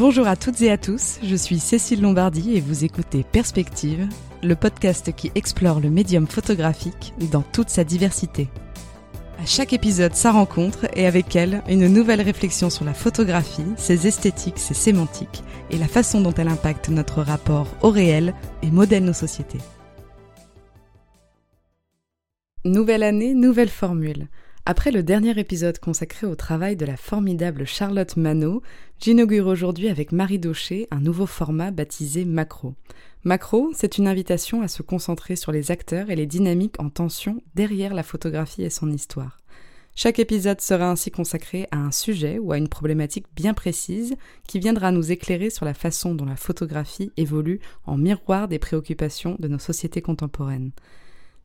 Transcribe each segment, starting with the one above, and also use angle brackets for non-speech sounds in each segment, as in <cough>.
Bonjour à toutes et à tous, je suis Cécile Lombardi et vous écoutez Perspective, le podcast qui explore le médium photographique dans toute sa diversité. À chaque épisode, sa rencontre et avec elle, une nouvelle réflexion sur la photographie, ses esthétiques, ses sémantiques et la façon dont elle impacte notre rapport au réel et modèle nos sociétés. Nouvelle année, nouvelle formule. Après le dernier épisode consacré au travail de la formidable Charlotte Manot, j'inaugure aujourd'hui avec Marie Daucher un nouveau format baptisé Macro. Macro, c'est une invitation à se concentrer sur les acteurs et les dynamiques en tension derrière la photographie et son histoire. Chaque épisode sera ainsi consacré à un sujet ou à une problématique bien précise qui viendra nous éclairer sur la façon dont la photographie évolue en miroir des préoccupations de nos sociétés contemporaines.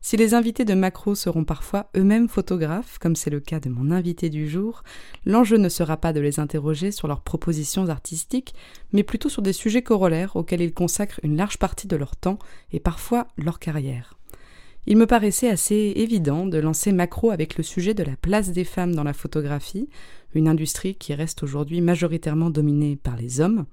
Si les invités de Macro seront parfois eux-mêmes photographes, comme c'est le cas de mon invité du jour, l'enjeu ne sera pas de les interroger sur leurs propositions artistiques, mais plutôt sur des sujets corollaires auxquels ils consacrent une large partie de leur temps et parfois leur carrière. Il me paraissait assez évident de lancer Macro avec le sujet de la place des femmes dans la photographie, une industrie qui reste aujourd'hui majoritairement dominée par les hommes,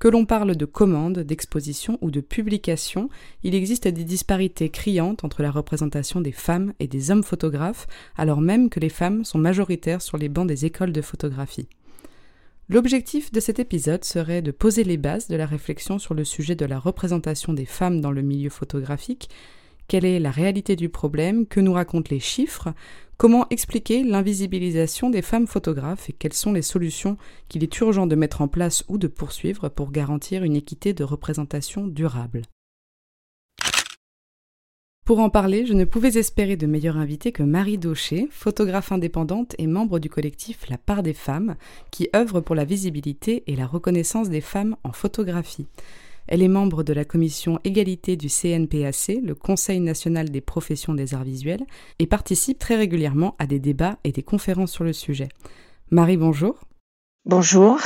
que l'on parle de commande, d'exposition ou de publication, il existe des disparités criantes entre la représentation des femmes et des hommes photographes, alors même que les femmes sont majoritaires sur les bancs des écoles de photographie. L'objectif de cet épisode serait de poser les bases de la réflexion sur le sujet de la représentation des femmes dans le milieu photographique, quelle est la réalité du problème, que nous racontent les chiffres, Comment expliquer l'invisibilisation des femmes photographes et quelles sont les solutions qu'il est urgent de mettre en place ou de poursuivre pour garantir une équité de représentation durable? Pour en parler, je ne pouvais espérer de meilleure invitée que Marie Daucher, photographe indépendante et membre du collectif La Part des Femmes, qui œuvre pour la visibilité et la reconnaissance des femmes en photographie. Elle est membre de la commission égalité du CNPAC, le Conseil national des professions des arts visuels, et participe très régulièrement à des débats et des conférences sur le sujet. Marie, bonjour. Bonjour.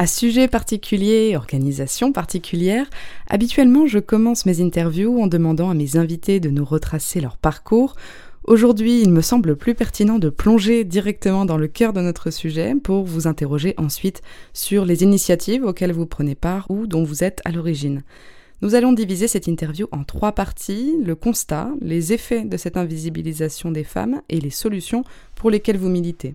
À sujet particulier, organisation particulière, habituellement je commence mes interviews en demandant à mes invités de nous retracer leur parcours Aujourd'hui, il me semble plus pertinent de plonger directement dans le cœur de notre sujet pour vous interroger ensuite sur les initiatives auxquelles vous prenez part ou dont vous êtes à l'origine. Nous allons diviser cette interview en trois parties, le constat, les effets de cette invisibilisation des femmes et les solutions pour lesquelles vous militez.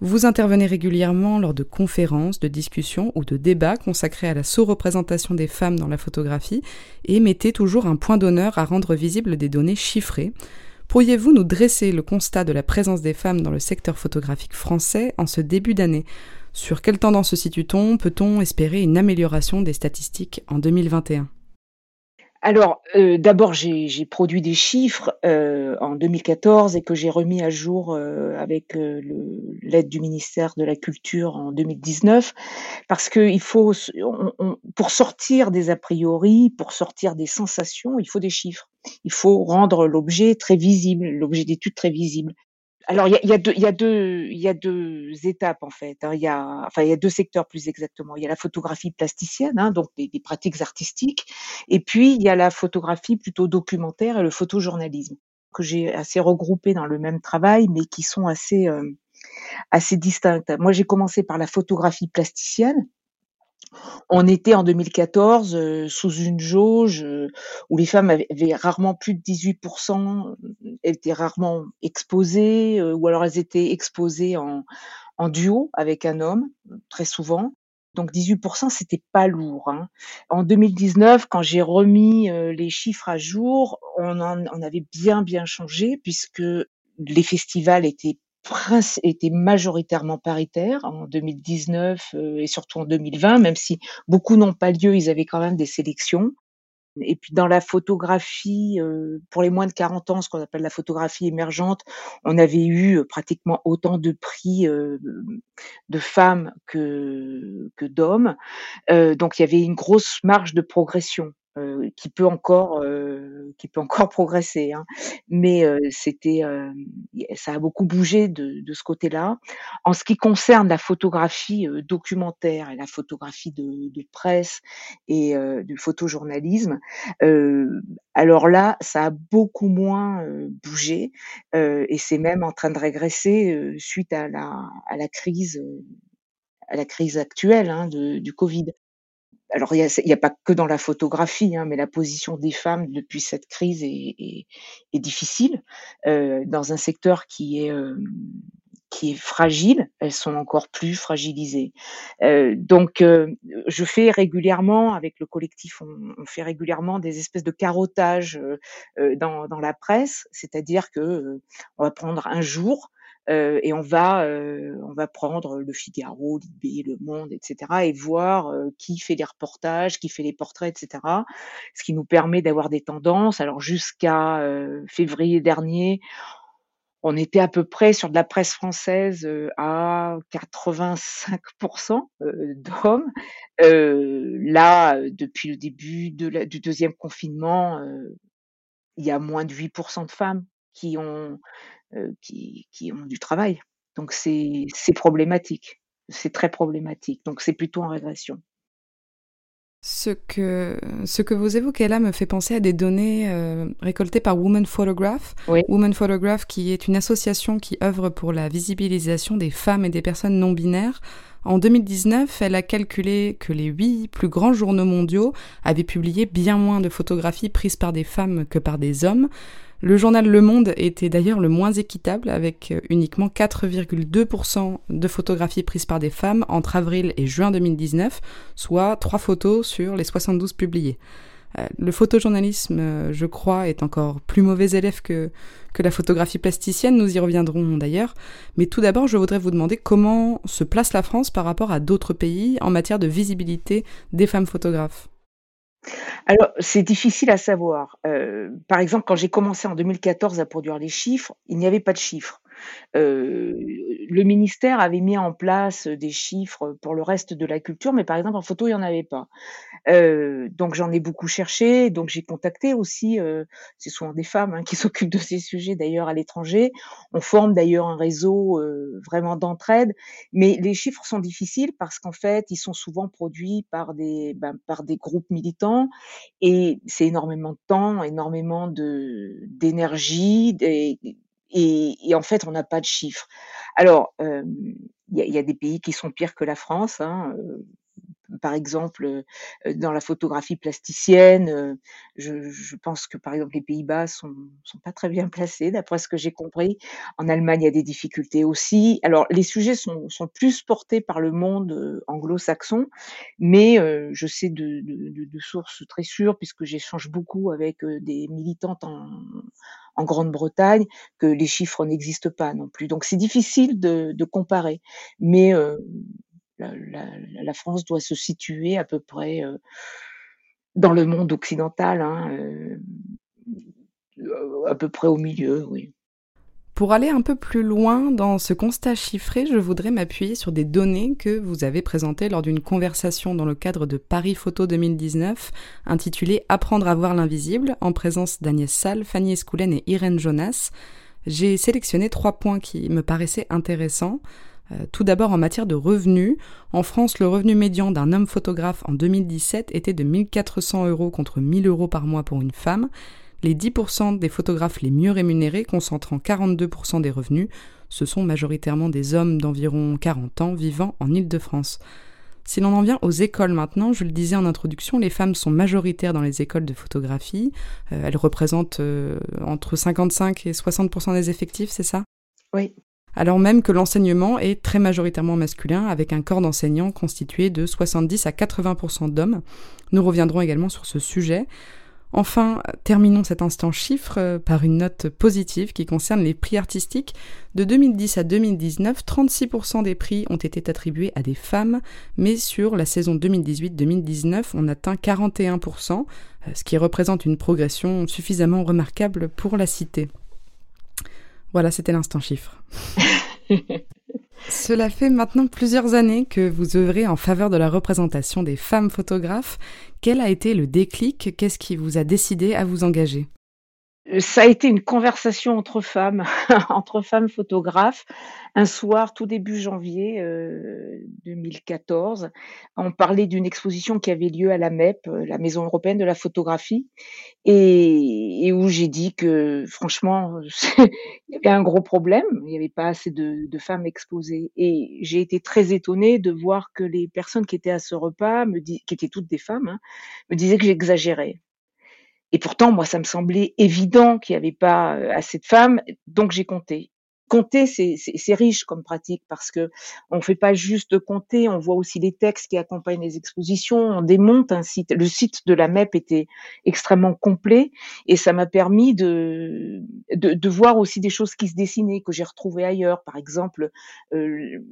Vous intervenez régulièrement lors de conférences, de discussions ou de débats consacrés à la sous-représentation des femmes dans la photographie et mettez toujours un point d'honneur à rendre visibles des données chiffrées Pourriez-vous nous dresser le constat de la présence des femmes dans le secteur photographique français en ce début d'année? Sur quelle tendance se situe-t-on? Peut-on espérer une amélioration des statistiques en 2021 alors, euh, d'abord, j'ai produit des chiffres euh, en 2014 et que j'ai remis à jour euh, avec l'aide du ministère de la Culture en 2019, parce que il faut, pour sortir des a priori, pour sortir des sensations, il faut des chiffres. Il faut rendre l'objet très visible, l'objet d'étude très visible. Alors il y a, y, a deux, y, y a deux étapes en fait. Hein. Il y a, enfin y a deux secteurs plus exactement. Il y a la photographie plasticienne, hein, donc des, des, pratiques artistiques, et puis il y a la photographie plutôt documentaire et le photojournalisme que j'ai assez regroupé dans le même travail, mais qui sont assez euh, assez distinctes. Moi j'ai commencé par la photographie plasticienne, on était en 2014 euh, sous une jauge euh, où les femmes avaient, rarement plus de 18%, elles étaient rarement exposées, euh, ou alors elles étaient exposées en, en duo avec un homme, très souvent. Donc 18%, c'était pas lourd. Hein. En 2019, quand j'ai remis les chiffres à jour, on, en, on avait bien bien changé puisque les festivals étaient était majoritairement paritaire en 2019 euh, et surtout en 2020, même si beaucoup n'ont pas lieu, ils avaient quand même des sélections. Et puis dans la photographie, euh, pour les moins de 40 ans, ce qu'on appelle la photographie émergente, on avait eu euh, pratiquement autant de prix de femmes que, que d'hommes. donc il y avait une grosse marge de progression. Euh, qui peut encore euh, qui peut encore <laughs> progresser hein. mais euh, c'était ça a beaucoup bougé de, de ce côté-là en ce qui concerne la photographie documentaire et la photographie de, de presse et du photojournalisme alors là ça a beaucoup moins bougé et c'est même en train de régresser suite à la à la crise à la crise actuelle hein, de, du Covid. Alors, il n'y a, a, pas que dans la photographie, hein, mais la position des femmes depuis cette crise est, est, est difficile euh, dans un secteur qui est euh, qui est fragile, elles sont encore plus fragilisées. Euh, donc, euh, je fais régulièrement, avec le collectif, on, on fait régulièrement des espèces de carottage euh, euh dans, dans, la presse, c'est-à-dire que euh, on va prendre un jour euh, et on va on va prendre le Figaro, l'IB, Le Monde, etc. et voir qui fait les reportages, qui fait les portraits, etc. Ce qui nous permet d'avoir des tendances. Alors jusqu'à février dernier, on était à peu près sur de la presse française à 85% d'hommes. là, depuis le début du deuxième confinement, il y a moins de 8% de femmes qui ont qui, qui ont du travail. Donc c'est problématique. C'est très problématique. Donc c'est plutôt en régression. Ce que, ce que vous évoquez là me fait penser à des données euh, récoltées par Women Photograph. Oui. Women Photograph, qui est une association qui œuvre pour la visibilisation des femmes et des personnes non binaires. En 2019, elle a calculé que les huit plus grands journaux mondiaux avaient publié bien moins de photographies prises par des femmes que par des hommes. Le journal Le Monde était d'ailleurs le moins équitable, avec uniquement 4,2% de photographies prises par des femmes entre avril et juin 2019, soit 3 photos sur les 72 publiées. Euh, le photojournalisme, euh, je crois, est encore plus mauvais élève que, la photographie plasticienne, nous y reviendrons d'ailleurs. Mais tout d'abord, je voudrais vous demander comment se place la France par rapport à d'autres pays en matière de visibilité des femmes photographes. Alors, c'est difficile à savoir. Euh, par exemple, quand j'ai commencé en 2014 à produire les chiffres, il n'y avait pas de chiffres. Euh, le ministère avait mis en place des chiffres pour le reste de la culture, mais par exemple en photo, il n'y en avait pas. Euh, donc j'en ai beaucoup cherché, donc j'ai contacté aussi, euh, c'est souvent des femmes hein, <laughs> qui s'occupent de ces sujets d'ailleurs à l'étranger. On forme d'ailleurs un réseau vraiment d'entraide, mais les chiffres sont difficiles parce qu'en fait, ils sont souvent produits par des, ben, par des groupes militants et c'est énormément de temps, énormément d'énergie, et, et, en fait, on n'a pas de chiffres. Alors, il y, a, y, a des pays qui sont pires que la France. Hein, par exemple, dans la photographie plasticienne, je, je, pense que par exemple les Pays-Bas sont, sont pas très bien placés, d'après ce que j'ai compris. En Allemagne, il y a des difficultés aussi. Alors, les sujets sont, sont plus portés par le monde anglo-saxon, mais je sais de, de, de, sources très sûres, puisque j'échange beaucoup avec des militantes en, en Grande-Bretagne, que les chiffres n'existent pas non plus. Donc, c'est difficile de, comparer, mais la, France doit se situer à peu près euh, dans le monde occidental, hein, euh, à peu près au milieu, oui. Pour aller un peu plus loin dans ce constat chiffré, je voudrais m'appuyer sur des données que vous avez présentées lors d'une conversation dans le cadre de Paris Photo 2019 intitulée Apprendre à voir l'invisible en présence d'Agnès Salle, Fanny Escoulen et Irène Jonas. J'ai sélectionné trois points qui me paraissaient intéressants. Euh, tout d'abord en matière de revenus. En France, le revenu médian d'un homme photographe en 2017 était de 1400 euros contre 1000 euros par mois pour une femme. Les 10% des photographes les mieux rémunérés, concentrant 42% des revenus, ce sont majoritairement des hommes d'environ 40 ans vivant en Île-de-France. Si l'on en vient aux écoles maintenant, je le disais en introduction, les femmes sont majoritaires dans les écoles de photographie. Euh, elles représentent euh, entre 55 et 60% des effectifs, c'est ça? Oui alors même que l'enseignement est très majoritairement masculin, avec un corps d'enseignants constitué de 70 à 80% d'hommes. Nous reviendrons également sur ce sujet. Enfin, terminons cet instant chiffre euh, par une note positive qui concerne les prix artistiques. De 2010 à 2019, 36% des prix ont été attribués à des femmes, mais sur la saison 2018-2019, on atteint 41%, euh, ce qui représente une progression suffisamment remarquable pour la citer. Voilà, c'était l'instant chiffre. <laughs> Cela fait maintenant plusieurs années que vous œuvrez en faveur de la représentation des femmes photographes. Quel a été le déclic? Qu'est-ce qui vous a décidé à vous engager? Ça a été une conversation entre femmes, <laughs> entre femmes photographes. Un soir, tout début janvier, heu, 2014, on parlait d'une exposition qui avait lieu à la MEP, heu, la Maison européenne de la photographie et où j'ai dit que franchement, <laughs> il y avait un gros problème, il y avait pas assez de femmes exposées et j'ai été très étonnée de voir que les personnes qui étaient à ce repas me qui étaient toutes des femmes, hein, me disaient que j'exagérais. Et pourtant, moi, ça me semblait évident qu'il y avait pas, heu, assez de femmes, donc j'ai compté. Compter, c'est riche comme pratique parce qu'on fait pas juste compter, on voit aussi les textes qui accompagnent les expositions, on démonte un site. Le site de la MEP était extrêmement complet et ça m'a permis de de de voir aussi des choses qui se dessinaient, que j'ai retrouvées ailleurs. Par exemple, heu,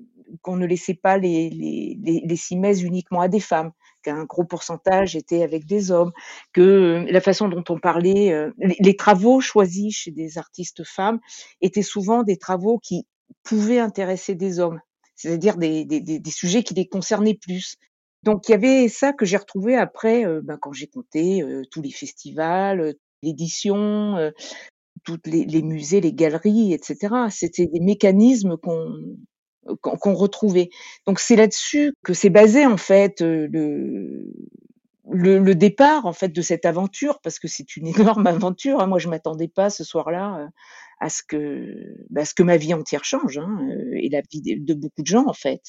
qu'on ne laissait pas les les les les uniquement à des femmes, qu'un gros pourcentage était avec des hommes, que, heu, la façon dont on parlait, heu, les travaux choisis chez des artistes femmes étaient souvent des travaux qui pouvaient intéresser des hommes, c'est-à-dire des des sujets qui les concernaient plus. Donc il y avait ça que j'ai retrouvé après, ben, quand j'ai compté, tous les festivals, heu, l'édition, toutes les musées, les galeries et cetera. C'était des mécanismes qu'on qu'on retrouvait. Donc c'est là-dessus que s'est basé en fait, heu, le le le départ en fait de cette aventure, parce que c'est une <laughs> énorme aventure, hein. Moi, je m'attendais pas ce soir-là, heu, à ce que, bah, à ce que ma vie entière change, hein, heu, et la vie de beaucoup de gens en fait.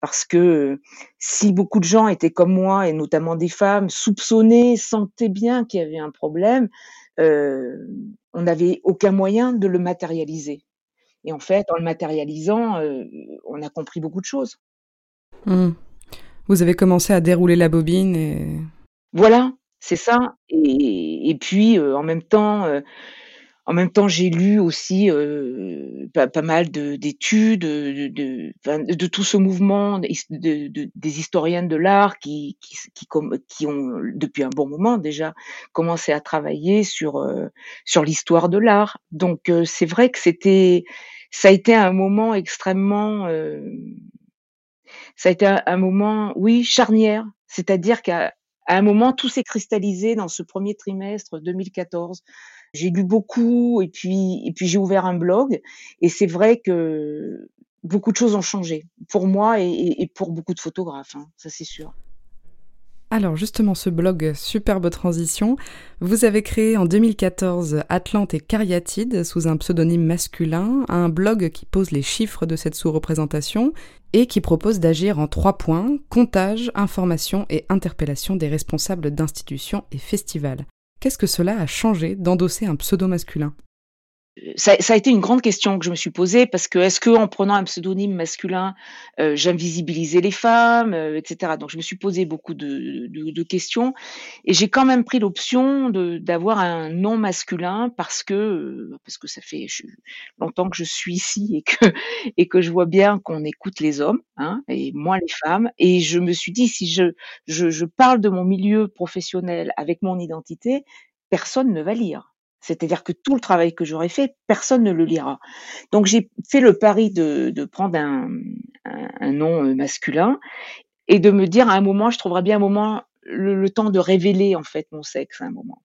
Parce que, si beaucoup de gens étaient comme moi et notamment des femmes, soupçonnaient, sentaient bien qu'il y avait un problème, heu, on n'avait aucun moyen de le matérialiser. Et en fait, en le matérialisant, heu, on a compris beaucoup de choses. Mmh. Vous avez commencé à dérouler la bobine et Voilà, c'est ça et et puis, heu, en même temps, heu, en même temps, j'ai lu aussi, heu, pas pas mal de d'études, de de enfin, de tout ce mouvement des his de de des historiennes de l'art qui qui qui qui ont, depuis un bon moment déjà, commencé à travailler sur, heu, sur l'histoire de l'art. Donc heu, c'est vrai que c'était ça a été un moment extrêmement, hem, ça a été un un moment, oui, charnière. C'est-à-dire qu'à à un moment, tout s'est cristallisé dans ce 1er trimestre 2014. J'ai lu beaucoup et puis et puis j'ai ouvert un blog et c'est vrai que beaucoup de choses ont changé pour moi et pour beaucoup de photographes, hein, ça c'est sûr. Alors justement, ce blog, superbe transition, vous avez créé en 2014 Atlante et Cariatide sous un pseudonyme masculin, un blog qui pose les chiffres de cette sous-représentation et qui propose d'agir en trois points, comptage, information et interpellation des responsables d'institutions et festivals. Qu'est-ce que cela a changé d'endosser un pseudo masculin ça a été une grande question que je me suis posée parce que, est-ce qu'en prenant un pseudonyme masculin, heu, j'invisibilisais les femmes, heu, et cetera? Donc je me suis posé beaucoup de questions et j'ai quand même pris l'option d'avoir un nom masculin parce que, heu, parce que ça fait longtemps que je suis ici et que <laughs> et que je vois bien qu'on écoute les hommes, hein, et moins les femmes et je me suis dit: «Si je je parle de mon milieu professionnel avec mon identité, personne ne va lire». C'est-à-dire que tout le travail que j'aurais fait, personne ne le lira. Donc j'ai fait le pari de de prendre un, un nom, heu, masculin et de me dire à un moment, je trouverais bien un moment, le le temps de révéler en fait mon sexe à un moment.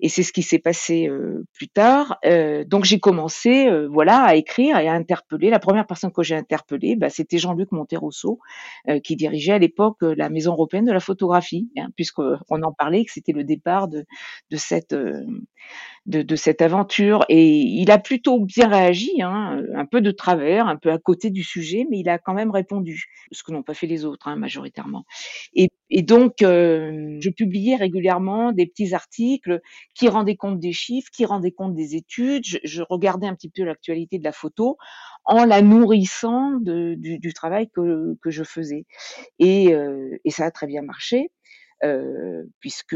Et c'est ce qui s'est passé, heu, plus tard. Heu, donc j'ai commencé, heu, voilà, à écrire et à interpeller. La 1re personne que j'ai interpellée, bah, c'était Jean-Luc Monterosso, heu, qui dirigeait à l'époque, heu, la Maison européenne de la photographie, hein, puisqu'on en parlait, que c'était le départ de de cette, de de cette aventure et il a plutôt bien réagi, hein, un peu de travers, un peu à côté du sujet, mais il a quand même répondu. Ce que n'ont pas fait les autres, hein, majoritairement. Et donc, hem, je publiais régulièrement des petits articles qui rendaient compte des chiffres, qui rendaient compte des études. Je je regardais un petit peu l'actualité de la photo en la nourrissant de du du travail que que je faisais. Et heu, et ça a très bien marché, heu, puisque,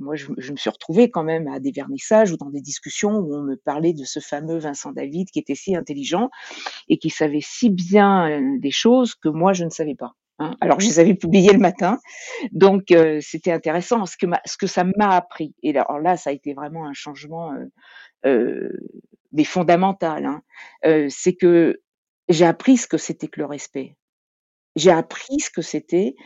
moi je je me suis retrouvée quand même à des vernissages ou dans des discussions où on me parlait de ce fameux Vincent David qui était si intelligent et qui savait si bien, heu, des choses que moi je ne savais pas, hein. Alors je les avais publiées le matin. Donc heu, c'était intéressant ce que ce que ça m'a appris. Et alors là, ça a été vraiment un changement, heu heu, mais fondamental, hein. Heu, c'est que j'ai appris ce que c'était que le respect. J'ai appris ce que c'était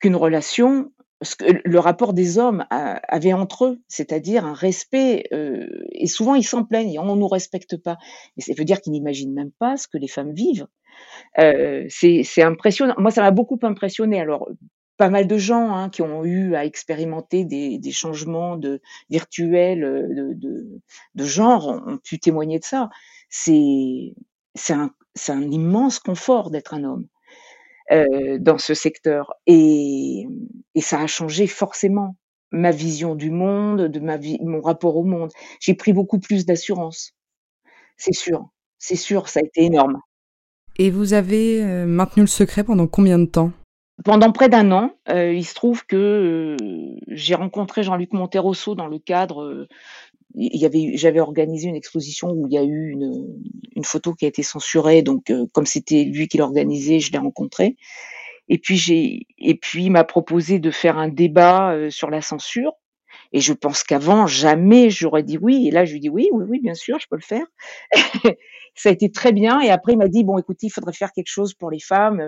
qu'une relation ce que le rapport des hommes a avaient entre eux, c'est-à-dire un respect, heu et souvent ils s'en plaignent: «On nous respecte pas» et ça veut dire qu'ils n'imaginent même pas ce que les femmes vivent. Heu, c'est impressionnant. Moi, ça m'a beaucoup impressionné. Alors, pas mal de gens, hein, qui ont eu à expérimenter des changements virtuels, heu, de genre ont pu témoigner de ça. C'est un immense confort d'être un homme, heu, dans ce secteur et ça a changé forcément ma vision du monde, de mon rapport au monde. J'ai pris beaucoup plus d'assurance. C'est sûr, c'est sûr, ça a été énorme. Et vous avez, heu, maintenu le secret pendant combien de temps? Pendant près d'un an, heu, il se trouve que, heu, j'ai rencontré Jean-Luc Monterosso dans le cadre, j'avais organisé une exposition où il y a eu une, une photo qui a été censurée donc comme c'était lui qui l'organisait, je l'ai rencontré et puis et puis il m'a proposé de faire un débat, sur la censure et je pense qu'avant jamais j'aurais dit oui et là je lui dis: «Oui, oui, oui, bien sûr, je peux le faire». <laughs> Ça a été très bien et après il m'a dit: «Bon écoutez, il faudrait faire quelque chose pour les femmes»,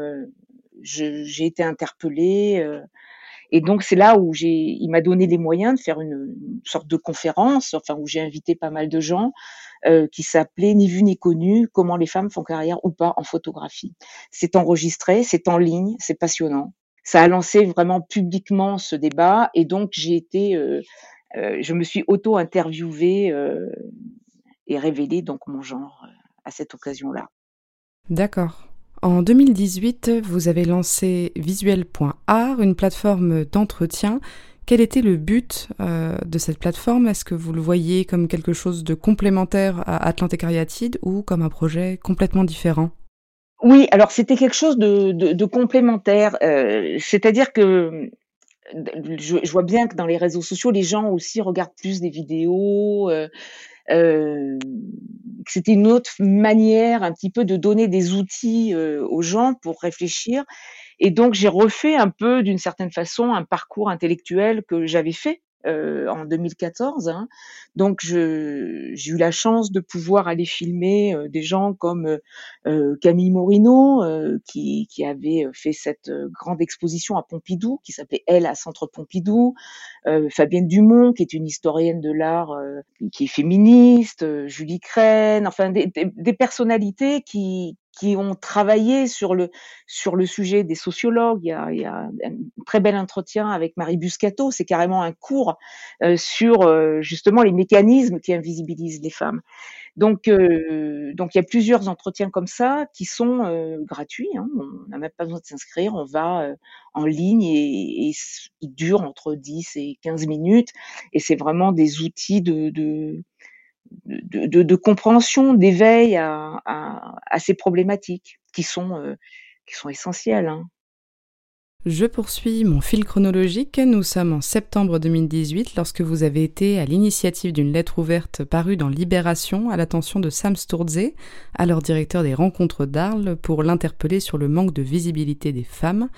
je j'ai été interpellée, heu et donc c'est là où j'ai il m'a donné les moyens de faire une, sorte de conférence, enfin où j'ai invité pas mal de gens, heu, qui s'appelait «Ni vu ni connu: comment les femmes font carrière ou pas en photographie». C'est enregistré, c'est en ligne, c'est passionnant. Ça a lancé vraiment publiquement ce débat et donc j'ai été, heu heu, je me suis auto-interviewée, heu et révélé donc mon genre, à cette occasion-là. D'accord. En 2018, vous avez lancé Visuel.art, une plateforme d'entretien. Quel était le but euh, de cette plateforme? Est-ce que vous le voyez comme quelque chose de complémentaire à Atlantic Cariatide ou comme un projet complètement différent? Oui, alors c'était quelque chose de, de, de complémentaire. Euh, C'est-à-dire que je, je, vois bien que dans les réseaux sociaux, les gens aussi regardent plus des vidéos. Euh, euh, c'était une autre manière un petit peu de donner des outils euh, aux gens pour réfléchir. Et donc j'ai refait un peu d'une certaine façon un parcours intellectuel que j'avais fait euh, en 2014. Hein. Donc j'ai eu la chance de pouvoir aller filmer euh, des gens comme euh, Camille Morino, euh, qui, qui avait fait cette euh, grande exposition à Pompidou, qui s'appelait Elle à Centre Pompidou, euh, Fabienne Dumont, qui est une historienne de l'art, qui est féministe, Julie Crène, enfin des, des, des personnalités qui, qui ont travaillé sur le, sur le sujet des sociologues. Il y, a, il y a un très bel entretien avec Marie Buscato. C'est carrément un cours euh, sur euh, justement les mécanismes qui invisibilisent les femmes. Donc, euh, donc il y a plusieurs entretiens comme ça qui sont euh, gratuits. Hein. On n'a même pas besoin de s'inscrire. On va euh, en ligne et, et ils durent entre 10 et 15 minutes. Et c'est vraiment des outils de, de de, compréhension, d'éveil à, ces problématiques qui sont, euh, qui sont essentielles. Hein. Je poursuis mon fil chronologique. Nous sommes en septembre 2018 lorsque vous avez été à l'initiative d'une lettre ouverte parue dans Libération à l'attention de Sam Sturze, alors directeur des rencontres d'Arles, pour l'interpeller sur le manque de visibilité des femmes.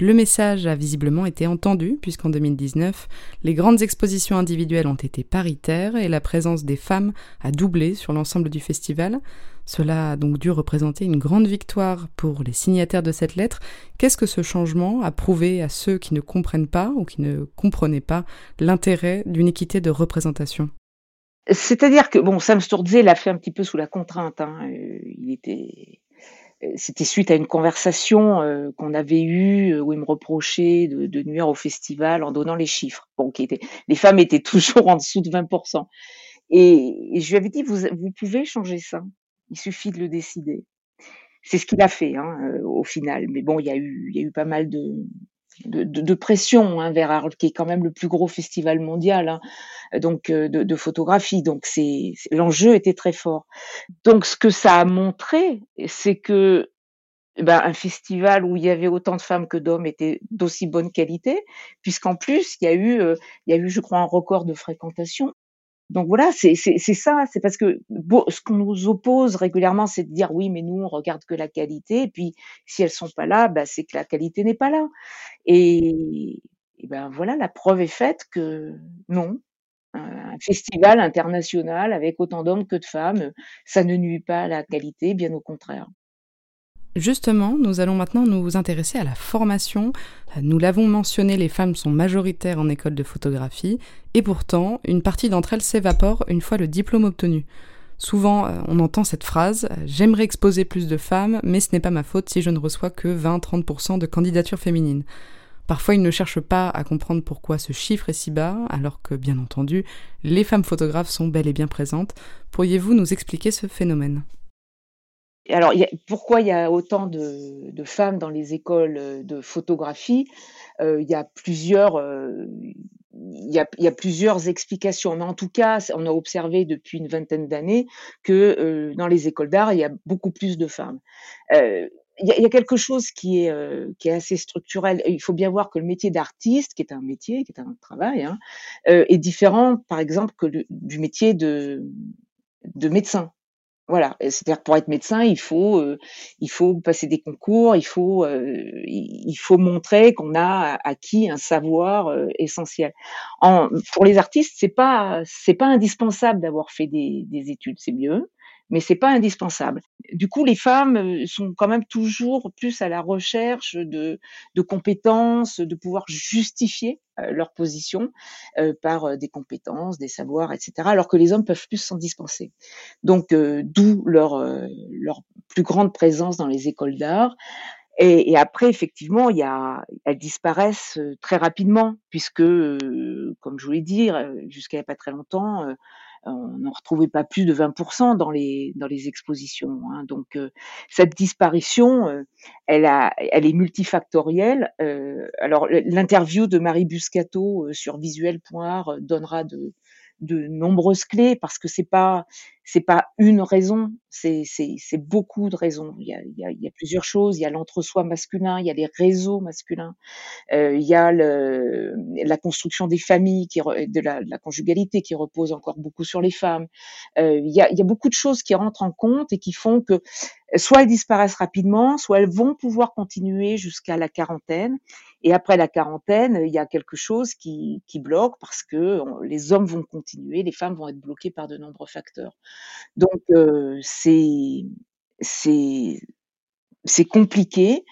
Le message a visiblement été entendu, puisqu'en 2019, les grandes expositions individuelles ont été paritaires et la présence des femmes a doublé sur l'ensemble du festival. Cela a donc dû représenter une grande victoire pour les signataires de cette lettre. Qu'est-ce que ce changement a prouvé à ceux qui ne comprennent pas ou qui ne comprenaient pas l'intérêt d'une équité de représentation? C'est-à-dire que, bon, Sam Sturze l'a fait un petit peu sous la contrainte. Hein. Il était c'était suite à une conversation euh, qu'on avait eue où il me reprochait de, nuire au festival en donnant les chiffres. Bon, qui était, les femmes étaient <laughs> toujours en dessous de 20%. Et, je lui avais dit, vous, vous pouvez changer ça. Il suffit de le décider. C'est ce qu'il a fait hein, euh, au final. Mais bon, il y a eu, il y a eu pas mal de, de, de, de pression hein, vers Arles, qui est quand même le plus gros festival mondial, hein, donc euh, de, de, photographie. Donc c'est l'enjeu était très fort. Donc ce que ça a montré, c'est que ben, un festival où il y avait autant de femmes que d'hommes était d'aussi bonne qualité, puisqu'en plus il y a eu, euh, il y a eu, je crois, un record de fréquentation. Donc voilà, c'est ça, c'est parce que ce qu'on nous oppose régulièrement, c'est de dire oui, mais nous on regarde que la qualité, et puis si elles sont pas là, bah, c'est que la qualité n'est pas là. Et, et, ben voilà, la preuve est faite que non, un festival international avec autant d'hommes que de femmes, ça ne nuit pas à la qualité, bien au contraire. Justement, nous allons maintenant nous intéresser à la formation. Nous l'avons mentionné, les femmes sont majoritaires en école de photographie, et pourtant, une partie d'entre elles s'évapore une fois le diplôme obtenu. Souvent, euh, on entend cette phrase J'aimerais exposer plus de femmes, mais ce n'est pas ma faute si je ne reçois que 20-30% de candidatures féminines. Parfois, ils ne cherchent pas à comprendre pourquoi ce chiffre est si bas, alors que, bien entendu, les femmes photographes sont bel et bien présentes. Pourriez-vous nous expliquer ce phénomène? Alors, pourquoi il y a autant de, femmes dans les écoles de photographie? Euh, Il y a plusieurs, euh, il y, a, plusieurs explications, mais en tout cas, on a observé depuis une vingtaine d'années que euh, dans les écoles d'art, il y a beaucoup plus de femmes. Euh, il, y a, quelque chose qui est, euh, qui est assez structurel. Il faut bien voir que le métier d'artiste, qui est un métier, qui est un travail, hein, est différent, par exemple, que du métier de, de médecin. Voilà, c'est-à-dire pour être médecin, il faut euh, il faut passer des concours, il faut euh, il faut montrer qu'on a acquis un savoir euh, essentiel. En, pour les artistes, c'est pas c'est pas indispensable d'avoir fait des, des études, c'est mieux, mais c'est pas indispensable. Du coup, les femmes euh, sont quand même toujours plus à la recherche de, compétences, de pouvoir justifier euh, leur position euh, par des compétences, des savoirs, etc. Alors que les hommes peuvent plus s'en dispenser. Donc, d'où leur, plus grande présence dans les écoles d'art. Et, et, après, effectivement, il y a, elles disparaissent très rapidement, puisque, comme je vous l'ai dit, jusqu'à pas très longtemps, on n'en retrouvait pas plus de 20% dans les dans les expositions. Hein. Donc euh, cette disparition, euh, elle a, elle est multifactorielle. Euh, alors l'interview de Marie Buscato sur visuel.art donnera de de nombreuses clés parce que c'est pas c'est pas une raison, c'est beaucoup de raisons. Il y a, il y a, il y a plusieurs choses. Il y a l'entre-soi masculin, il y a les réseaux masculins, euh, il y a le, la construction des familles, qui, de, la, de la conjugalité qui repose encore beaucoup sur les femmes. Euh, il, y a, il y a beaucoup de choses qui rentrent en compte et qui font que soit elles disparaissent rapidement, soit elles vont pouvoir continuer jusqu'à la quarantaine. Et après la quarantaine, il y a quelque chose qui, bloque parce que les hommes vont continuer, les femmes vont être bloquées par de nombreux facteurs. Donc euh, c'est c'est c'est compliqué.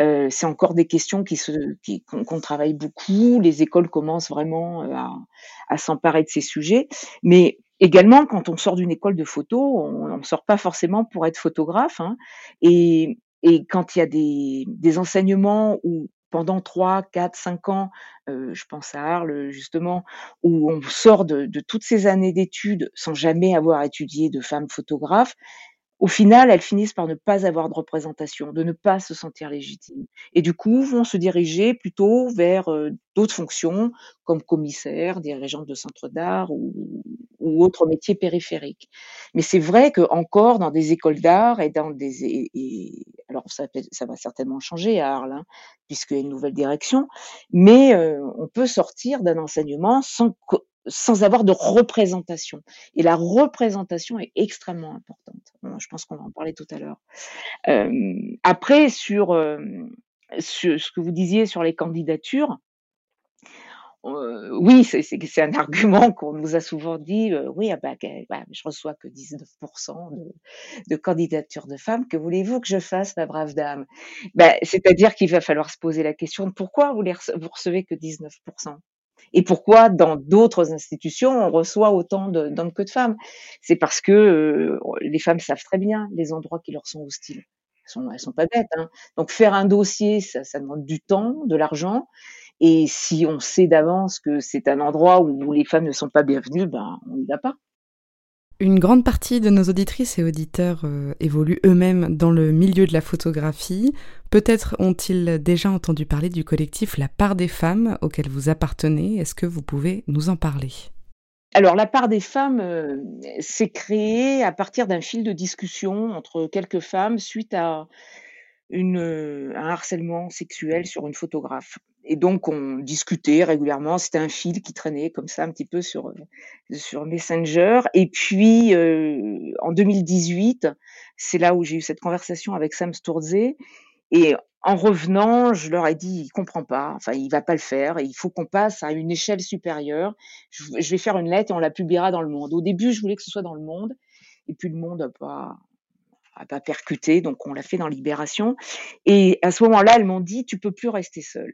Euh, c'est encore des questions qui se qui qu'on travaille beaucoup. Les écoles commencent vraiment euh, à, à s'emparer de ces sujets, mais également quand on sort d'une école de photo, on ne sort pas forcément pour être photographe. Hein, et et quand il y a des, des enseignements où pendant 3, 4, 5 ans, euh, je pense à Arles justement, où on sort de, de toutes ces années d'études sans jamais avoir étudié de femmes photographes, au final, elles finissent par ne pas avoir de représentation, de ne pas se sentir légitimes. Et du coup, vont se diriger plutôt vers euh, d'autres fonctions, comme commissaire, dirigeante de centre d'art ou, ou autres métiers périphériques. Mais c'est vrai que encore dans des écoles d'art et dans des alors ça, ça, va certainement changer à Arles, hein, puisqu'il y a une nouvelle direction, mais euh, on peut sortir d'un enseignement sans sans avoir de représentation. Et la représentation est extrêmement importante. je pense qu'on va en parler tout à l'heure. Euh, après, sur, euh, sur, ce que vous disiez sur les candidatures, euh, oui, c'est un <laughs> argument qu'on nous a souvent dit. Oui, ah bah, bah, je reçois que 19% de, candidatures de femmes. Que voulez-vous que je fasse, ma brave dame? Bah, C'est-à-dire qu'il va falloir se poser la question de pourquoi vous, vous recevez que 19% et pourquoi dans d'autres institutions on reçoit autant d'hommes que de femmes? C'est parce que euh, les femmes savent très bien les endroits qui leur sont hostiles. Elles sont, sont pas bêtes. Hein. Donc faire un dossier, ça, ça demande du temps, de l'argent. Et si on sait d'avance que c'est un endroit où les femmes ne sont pas bienvenues, ben on n'y va pas. Une grande partie de nos auditrices et auditeurs euh, évoluent eux-mêmes dans le milieu de la photographie. Peut-être ont-ils déjà entendu parler du collectif La part des femmes auquel vous appartenez. Est-ce que vous pouvez nous en parler? Alors, la part des femmes euh, s'est créée à partir d'un fil de discussion entre quelques femmes suite à une, un harcèlement sexuel sur une photographe et donc on discutait régulièrement. C'était un fil qui traînait comme ça un petit peu sur sur Messenger. Et puis euh, en 2018, c'est là où j'ai eu cette conversation avec Sam Sturze. Et en revenant, je leur ai dit, il comprend pas, enfin il va pas le faire. il faut qu'on passe à une échelle supérieure. Je, vais faire une lettre et on la publiera dans le Monde. Au début, je voulais que ce soit dans le Monde, et puis le Monde a pas a pas percuté, donc on l'a fait dans Libération. Et à ce moment-là, elles m'ont dit: «Tu peux plus rester seule.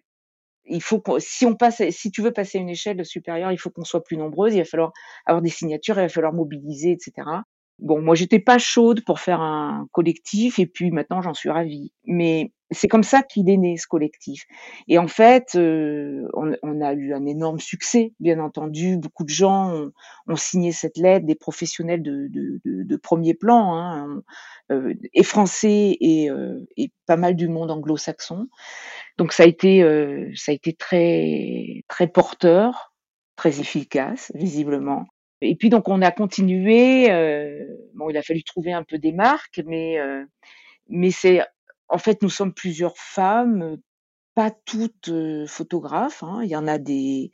Il faut qu'on si on passe si tu veux passer à une échelle supérieure, il faut qu'on soit plus nombreuses, il va falloir avoir des signatures, il va falloir mobiliser, et cetera». Bon, moi, j'étais pas chaude pour faire un collectif et puis maintenant, j'en suis ravie. Mais c'est comme ça qu'il est né ce collectif. Et en fait, euh, on, on, a eu un énorme succès, bien entendu. Beaucoup de gens ont, ont signé cette lettre, des professionnels de, de, de, de premier plan, hein, euh, et français et, euh, et, pas mal du monde anglo-saxon. Donc ça a été, euh, ça a été très très porteur, très efficace, visiblement. Et puis donc on a continué. Euh, bon, il a fallu trouver un peu des marques, mais euh, mais c'est en fait nous sommes plusieurs femmes, pas toutes euh, photographes. Hein. Il y en a des,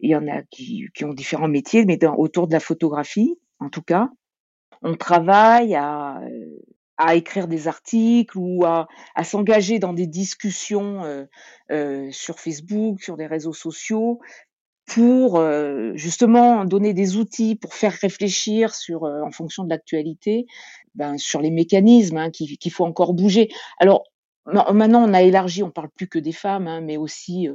il y en a qui, ont différents métiers, mais autour de la photographie, en tout cas, on travaille à à écrire des articles ou à, à s'engager dans des discussions sur Facebook, sur des réseaux sociaux, pour euh, justement donner des outils pour faire réfléchir sur, euh, en fonction de l'actualité, ben, sur les mécanismes hein, qu'il faut encore bouger. Alors maintenant, on a élargi, on parle plus que des femmes, hein, mais aussi euh,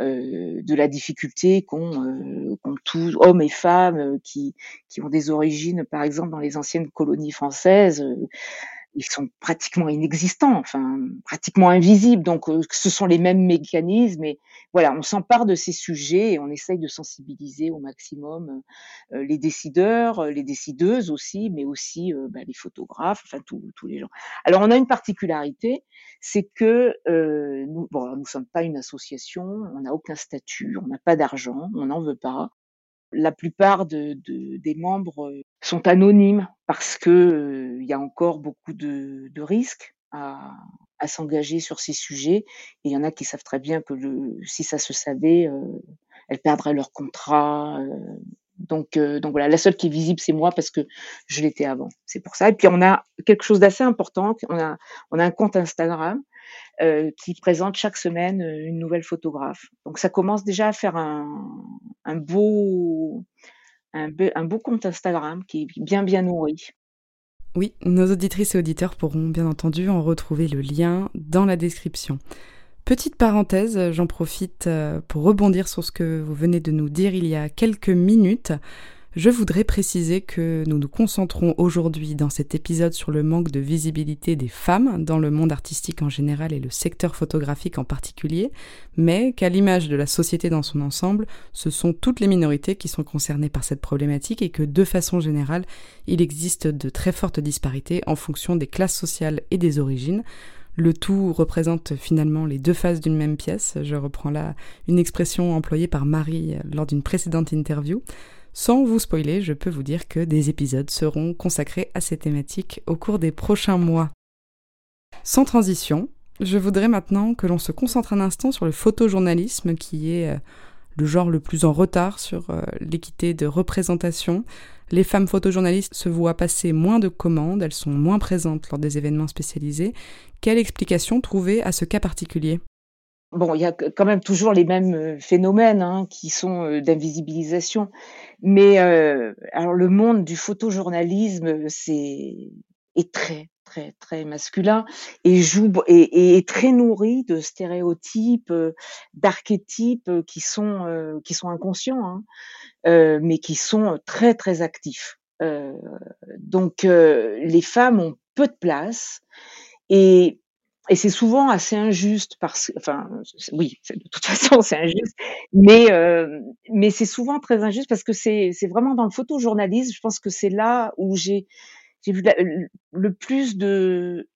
euh de la difficulté qu'ont euh, tous hommes et femmes qui, qui ont des origines, par exemple, dans les anciennes colonies françaises ils sont pratiquement inexistants, enfin pratiquement invisibles. Donc, euh, ce sont les mêmes mécanismes. Et voilà, on s'empare de ces sujets et on essaye de sensibiliser au maximum euh, les décideurs, euh, les décideuses aussi, mais aussi bah, les photographes, enfin tous les gens. Alors, on a une particularité, c'est que euh, nous, bon, nous sommes pas une association, on n'a aucun statut, on n'a pas d'argent, on n'en veut pas la plupart de, de, des membres sont anonymes parce que euh, il y a encore beaucoup de, risques à, s'engager sur ces sujets. Et il y en a qui savent très bien que si ça se savait, euh, elles perdraient leur contrat. Euh, donc, donc voilà, la seule qui est visible, c'est moi parce que je l'étais avant. C'est pour ça. Et puis on a quelque chose d'assez important. On a, on a un compte Instagram qui présente chaque semaine une nouvelle photographe. Donc ça commence déjà à faire un beau, un, beau compte Instagram qui est bien bien nourri. Oui, nos auditrices et auditeurs pourront bien entendu en retrouver le lien dans la description. Petite parenthèse, j'en profite euh, pour rebondir sur ce que vous venez de nous dire il y a quelques minutes. Je voudrais préciser que nous nous concentrons aujourd'hui dans cet épisode sur le manque de visibilité des femmes dans le monde artistique en général et le secteur photographique en particulier, mais qu'à l'image de la société dans son ensemble, ce sont toutes les minorités qui sont concernées par cette problématique et que de façon générale, il existe de très fortes disparités en fonction des classes sociales et des origines. Le tout représente finalement les deux faces d'une même pièce. Je reprends là une expression employée par Marie lors d'une précédente interview. Sans vous spoiler, je peux vous dire que des épisodes seront consacrés à ces thématiques au cours des prochains mois. Sans transition, je voudrais maintenant que l'on se concentre un instant sur le photojournalisme qui est euh, le genre le plus en retard sur euh, l'équité de représentation. Les femmes photojournalistes se voient passer moins de commandes, elles sont moins présentes lors des événements spécialisés. Quelle explication trouver à ce cas particulier? Bon, il y a quand même toujours les mêmes euh, phénomènes hein, qui sont euh, d'invisibilisation, mais euh, alors le monde du photojournalisme, c'est est très très très masculin et joue et, et très nourri de stéréotypes, euh, d'archétypes qui sont euh, qui sont inconscients, hein, euh, mais qui sont très très actifs. donc les femmes ont peu de place et et c'est souvent assez injuste parce enfin, oui, de toute <laughs> façon, c'est injuste, mais, euh, mais c'est souvent très injuste parce que c'est, c'est vraiment dans le photojournalisme, je pense que c'est là où j'ai, j'ai vu le plus de,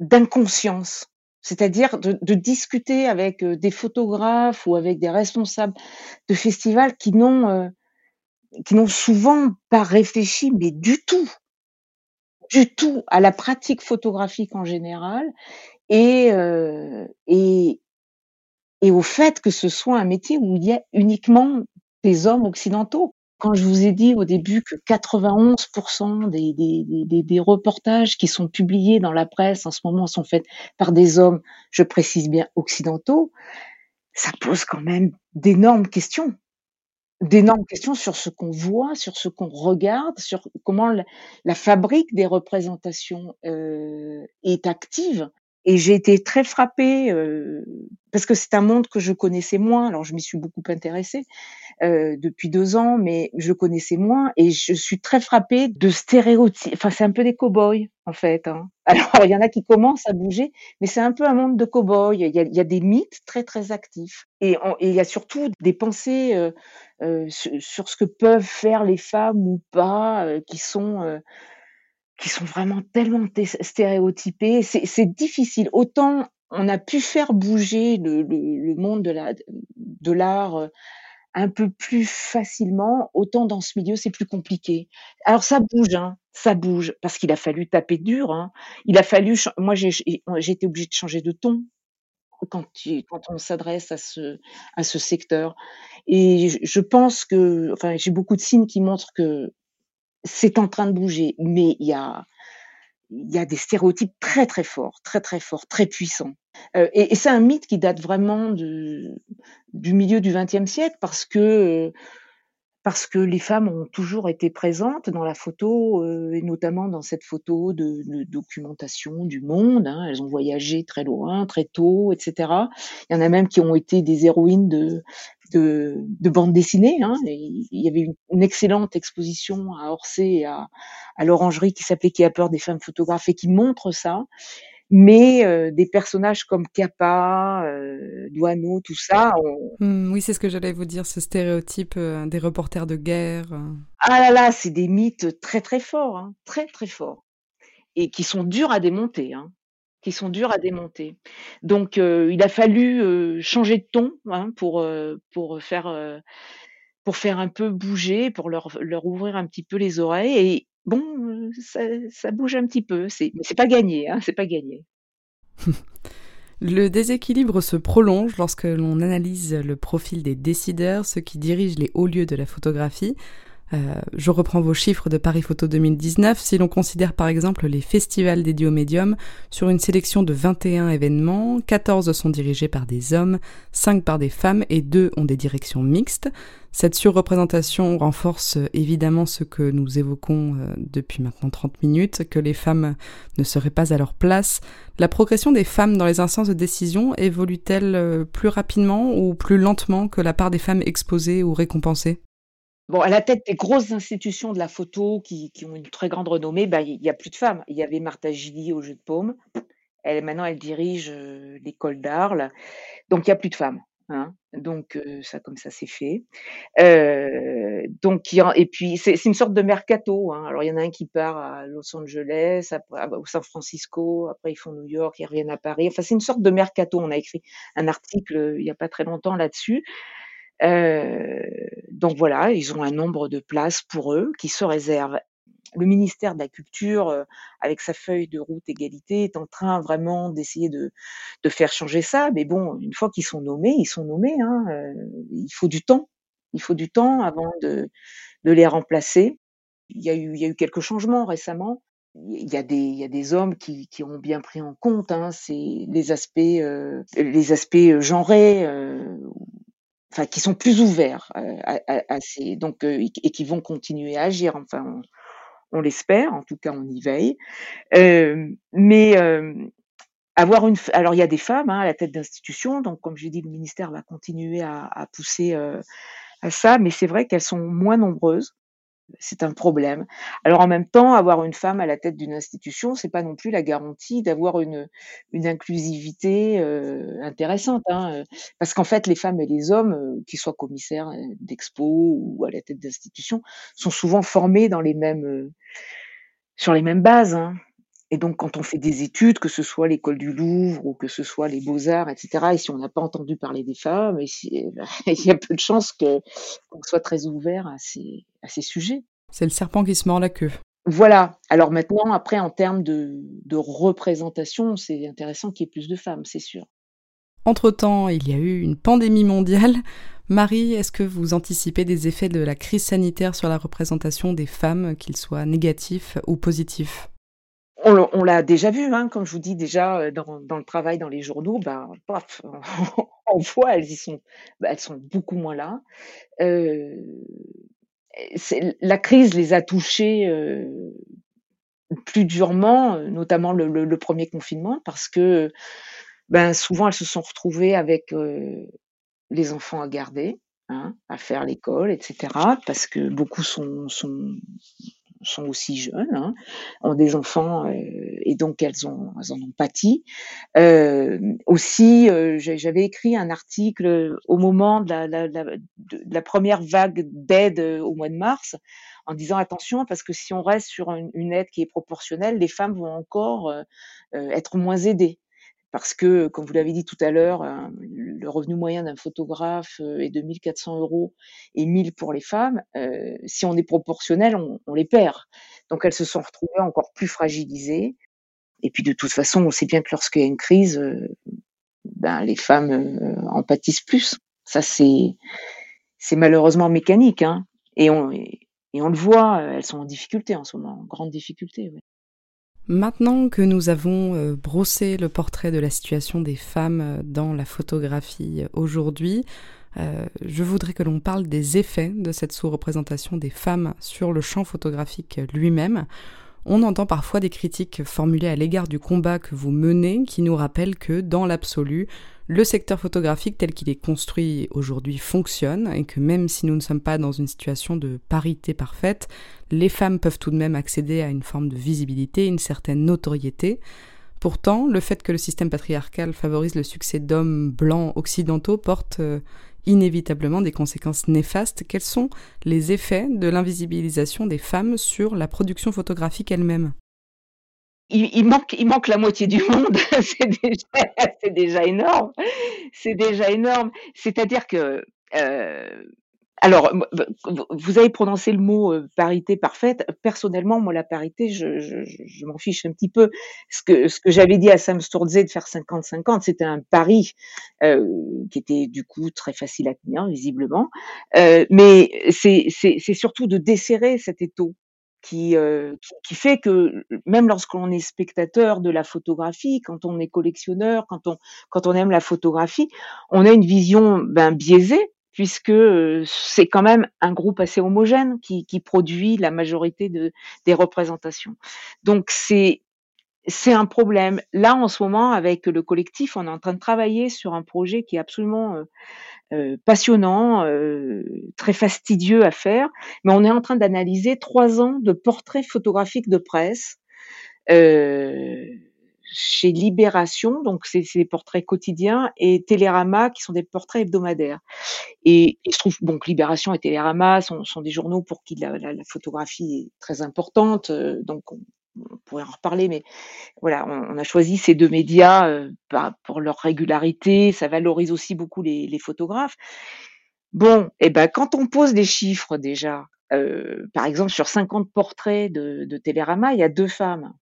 d'inconscience. C'est-à-dire de, de, discuter avec euh, des photographes ou avec des responsables de festivals qui n'ont, euh, qui n'ont souvent pas réfléchi, mais du tout, du tout à la pratique photographique en général et, euh, et, au fait que ce soit un métier où il y a uniquement des hommes occidentaux. Quand je vous ai dit au début que 91% des, reportages qui sont publiés dans la presse en ce moment sont faits par des hommes, je précise bien occidentaux, ça pose quand même d'énormes questions. d'énormes questions sur ce qu'on voit, sur ce qu'on regarde, sur comment la fabrique des représentations, heu, est active et j'ai été très frappée, heu, parce que c'est un monde que je connaissais moins, alors je m'y suis beaucoup intéressée, heu, depuis 2 ans, mais je connaissais moins et je suis très frappée de stéréotypes enfin, c'est un peu des cow-boys, en fait, hein. <laughs> Alors il y en a qui commencent à bouger, mais c'est un peu un monde de cow-boys. Il y a des mythes très, très actifs et il y a surtout des pensées, heu heu, su sur ce que peuvent faire les femmes ou pas, heu, qui sont, heu, qui sont vraiment tellement té stéréotypées. C'est difficile. Autant on a pu faire bouger le le le monde de la de l'art, heu, un peu plus facilement, autant dans ce milieu, c'est plus compliqué. Alors ça bouge, hein, ça bouge, parce qu'il a fallu taper dur, hein. Il a fallu moi j'ai été obligée de changer de ton quand tu quand on s'adresse à ce à ce secteur et je pense que enfin, j'ai beaucoup de signes qui montrent que c'est en train de bouger, mais il y a y a des stéréotypes très, très forts, très, très forts, très puissants. Heu et c'est un mythe qui date vraiment du milieu du XXe siècle parce que, heu, parce que les femmes ont toujours été présentes dans la photo, heu et notamment dans cette photo de documentation du monde, hein. Elles ont voyagé très loin, très tôt et cetera. Il y en a même qui ont été des héroïnes de de de bande dessinée, hein il y avait une une excellente exposition à Orsay et à à l'Orangerie qui s'appelait «Qui a peur des femmes photographes?» et qui montre ça. Mais heu, des personnages comme heu, Doisneau, tout ça, on Mmh, oui, c'est ce que j'allais vous dire, ce stéréotype, heu, des reporters de guerre, heu. ah là là, c'est des mythes très, très forts, hein, très, très forts et qui sont durs à démonter, hein, qui sont durs à démonter. Donc il a fallu, changer de ton, hein, pour, pour faire, pour faire un peu bouger, pour leur leur ouvrir un petit peu les oreilles et bon, heu, ça bouge un petit peu. Mais c'est pas gagné, hein, c'est pas gagné. Le déséquilibre se prolonge lorsque l'on analyse le profil des décideurs, ceux qui dirigent les hauts lieux de la photographie. Euh, je reprends vos chiffres de Paris Photo 2019. Si l'on considère par exemple les festivals dédiés au médium, sur une sélection de 21 événements, 14 sont dirigés par des hommes, 5 par des femmes et 2 ont des directions mixtes. Cette surreprésentation renforce évidemment ce que nous évoquons euh, depuis maintenant 30 minutes, que les femmes ne seraient pas à leur place. La progression des femmes dans les instances de décision évolue-t-elle euh, plus rapidement ou plus lentement que la part des femmes exposées ou récompensées? Bon, à la tête des grosses institutions de la photo qui ont une très grande renommée, bah, il y a plus de femmes. Il y avait Martha Gilly au Jeu de Paume. Elle maintenant, elle dirige, heu, l'école d'Arles. Donc il y a plus de femmes, hein. Donc heu, ça comme ça, c'est fait. Heu, donc et puis c'est une sorte de mercato, hein. Alors il y en a un qui part à Los Angeles, ou San Francisco, après ils font New York, ils reviennent à Paris. Enfin, c'est une sorte de mercato. On a écrit un article, il y a pas très longtemps là-dessus. Heu, donc voilà, ils ont un nombre de places pour eux qui se réservent. Le ministère de la culture, heu, avec sa feuille de route égalité, est en train vraiment d'essayer de de faire changer ça. Mais bon, une fois qu'ils sont nommés, ils sont nommés, hein, heu, il faut du temps. Il faut du temps avant de de les remplacer. Il y a eu il y a eu quelques changements récemment. Il y a des il y a des hommes qui qui ont bien pris en compte, hein, les aspects, heu, les aspects, genrés, heu Enfin, qui sont plus ouverts, heu, à à à ces donc heu, et et qui vont continuer à agir, enfin, on on l'espère, en tout cas, on y veille. Hem, mais hem, avoir une alors il y a des femmes, hein, à la tête d'institutions, donc comme j'ai dit, le ministère va continuer à à pousser, heu, à ça, mais c'est vrai qu'elles sont moins nombreuses. C'est un problème. Alors en même temps, avoir une femme à la tête d'une institution, c'est pas non plus la garantie d'avoir une une inclusivité, heu, intéressante, hein, heu, parce qu'en fait, les femmes et les hommes, heu, qu'ils soient commissaires, heu, d'expo ou à la tête d'institutions, sont souvent formés dans les mêmes, heu, sur les mêmes bases, hein et donc quand on fait des études, que ce soit l'école du Louvre ou que ce soit les beaux-arts et cetera et si on n'a pas entendu parler des femmes et si <laughs> il y a peu de chances qu'on soit très ouvert à ces à ces sujets. C'est le serpent qui se mord la queue. Voilà. Alors maintenant, après, en termes de de représentation, c'est intéressant qu'il y ait plus de femmes, c'est sûr. Entre-temps, il y a eu une pandémie mondiale. Marie, est-ce que vous anticipez des effets de la crise sanitaire sur la représentation des femmes, qu'ils soient négatifs ou positifs? On l'a déjà vu, hein, comme je vous dis déjà, heu, dans le travail dans les journaux, ben, paf, on <laughs> voit, elles y sont bah, elles sont beaucoup moins là. C'est la crise les a touchées, heu, plus durement, notamment le 1er confinement parce que, ben, souvent elles se sont retrouvées avec, les enfants à garder, hein, à faire l'école et cetera. Parce que beaucoup sont sont aussi jeunes, hein, ont des enfants, heu et donc elles ont elles en ont pâti. Heu, aussi, j'a j'avais écrit un article au moment de la la de la 1re vague d'aide, au mois de mars, en disant: «Attention parce que si on reste sur une une aide qui est proportionnelle, les femmes vont encore, heu heu, être moins aidées». Parce que, comme vous l'avez dit tout à l'heure, heu, le revenu moyen d'un photographe, heu, est de 1 400 € et 1 000 pour les femmes. Heu, si on est proportionnel, on les perd. Donc elles se sont retrouvées encore plus fragilisées et puis de toute façon, on sait bien que lorsqu'il y a une crise, ben, les femmes, heu, en pâtissent plus. Ça c'est c'est malheureusement mécanique, hein et on et on le voit, elles sont en difficulté en ce moment, en grande difficulté, oui. Maintenant que nous avons, heu, brossé le portrait de la situation des femmes dans la photographie aujourd'hui, heu, je voudrais que l'on parle des effets de cette sous-représentation des femmes sur le champ photographique lui-même. On entend parfois des critiques formulées à l'égard du combat que vous menez, qui nous rappellent que, dans l'absolu, le secteur photographique tel qu'il est construit aujourd'hui fonctionne et que même si nous ne sommes pas dans une situation de parité parfaite, les femmes peuvent tout de même accéder à une forme de visibilité, une certaine notoriété. Pourtant, le fait que le système patriarcal favorise le succès d'hommes blancs occidentaux porte euh, inévitablement des conséquences néfastes. Quels sont les effets de l'invisibilisation des femmes sur la production photographique elle-même? Il, manque, il manque la moitié du monde, <laughs> c'est déjà, déjà énorme. C'est déjà énorme. C'est-à-dire que euh, alors, vous avez prononcé le mot parité parfaite. Personnellement, moi, la parité, je, m'en fiche un petit peu. Ce que, ce que j'avais dit à Sam Sturze de faire 50-50, c'était un pari euh, qui était du coup très facile à tenir, visiblement. Euh, mais c'est surtout de desserrer cet étau. Qui, euh, qui, fait que même lorsqu'on est spectateur de la photographie, quand on est collectionneur, quand on, quand on aime la photographie, on a une vision ben, biaisée puisque c'est quand même un groupe assez homogène qui, qui produit la majorité de, des représentations. Donc c'est c'est un problème. Là, en ce moment, avec le collectif, on est en train de travailler sur un projet qui est absolument euh, euh, passionnant, euh, très fastidieux à faire, mais on est en train d'analyser trois ans de portraits photographiques de presse. Euh, chez Libération, donc c'est des portraits quotidiens, et Télérama, qui sont des portraits hebdomadaires. Et il se trouve bon, Libération et Télérama sont, sont des journaux pour qui la, photographie est très importante, euh, donc on, on, pourrait en reparler, mais voilà, on, a choisi ces deux médias euh, bah, pour leur régularité, ça valorise aussi beaucoup les, photographes. Bon, et eh ben quand on pose des chiffres déjà, euh, par exemple sur 50 portraits de, de Télérama, il y a deux femmes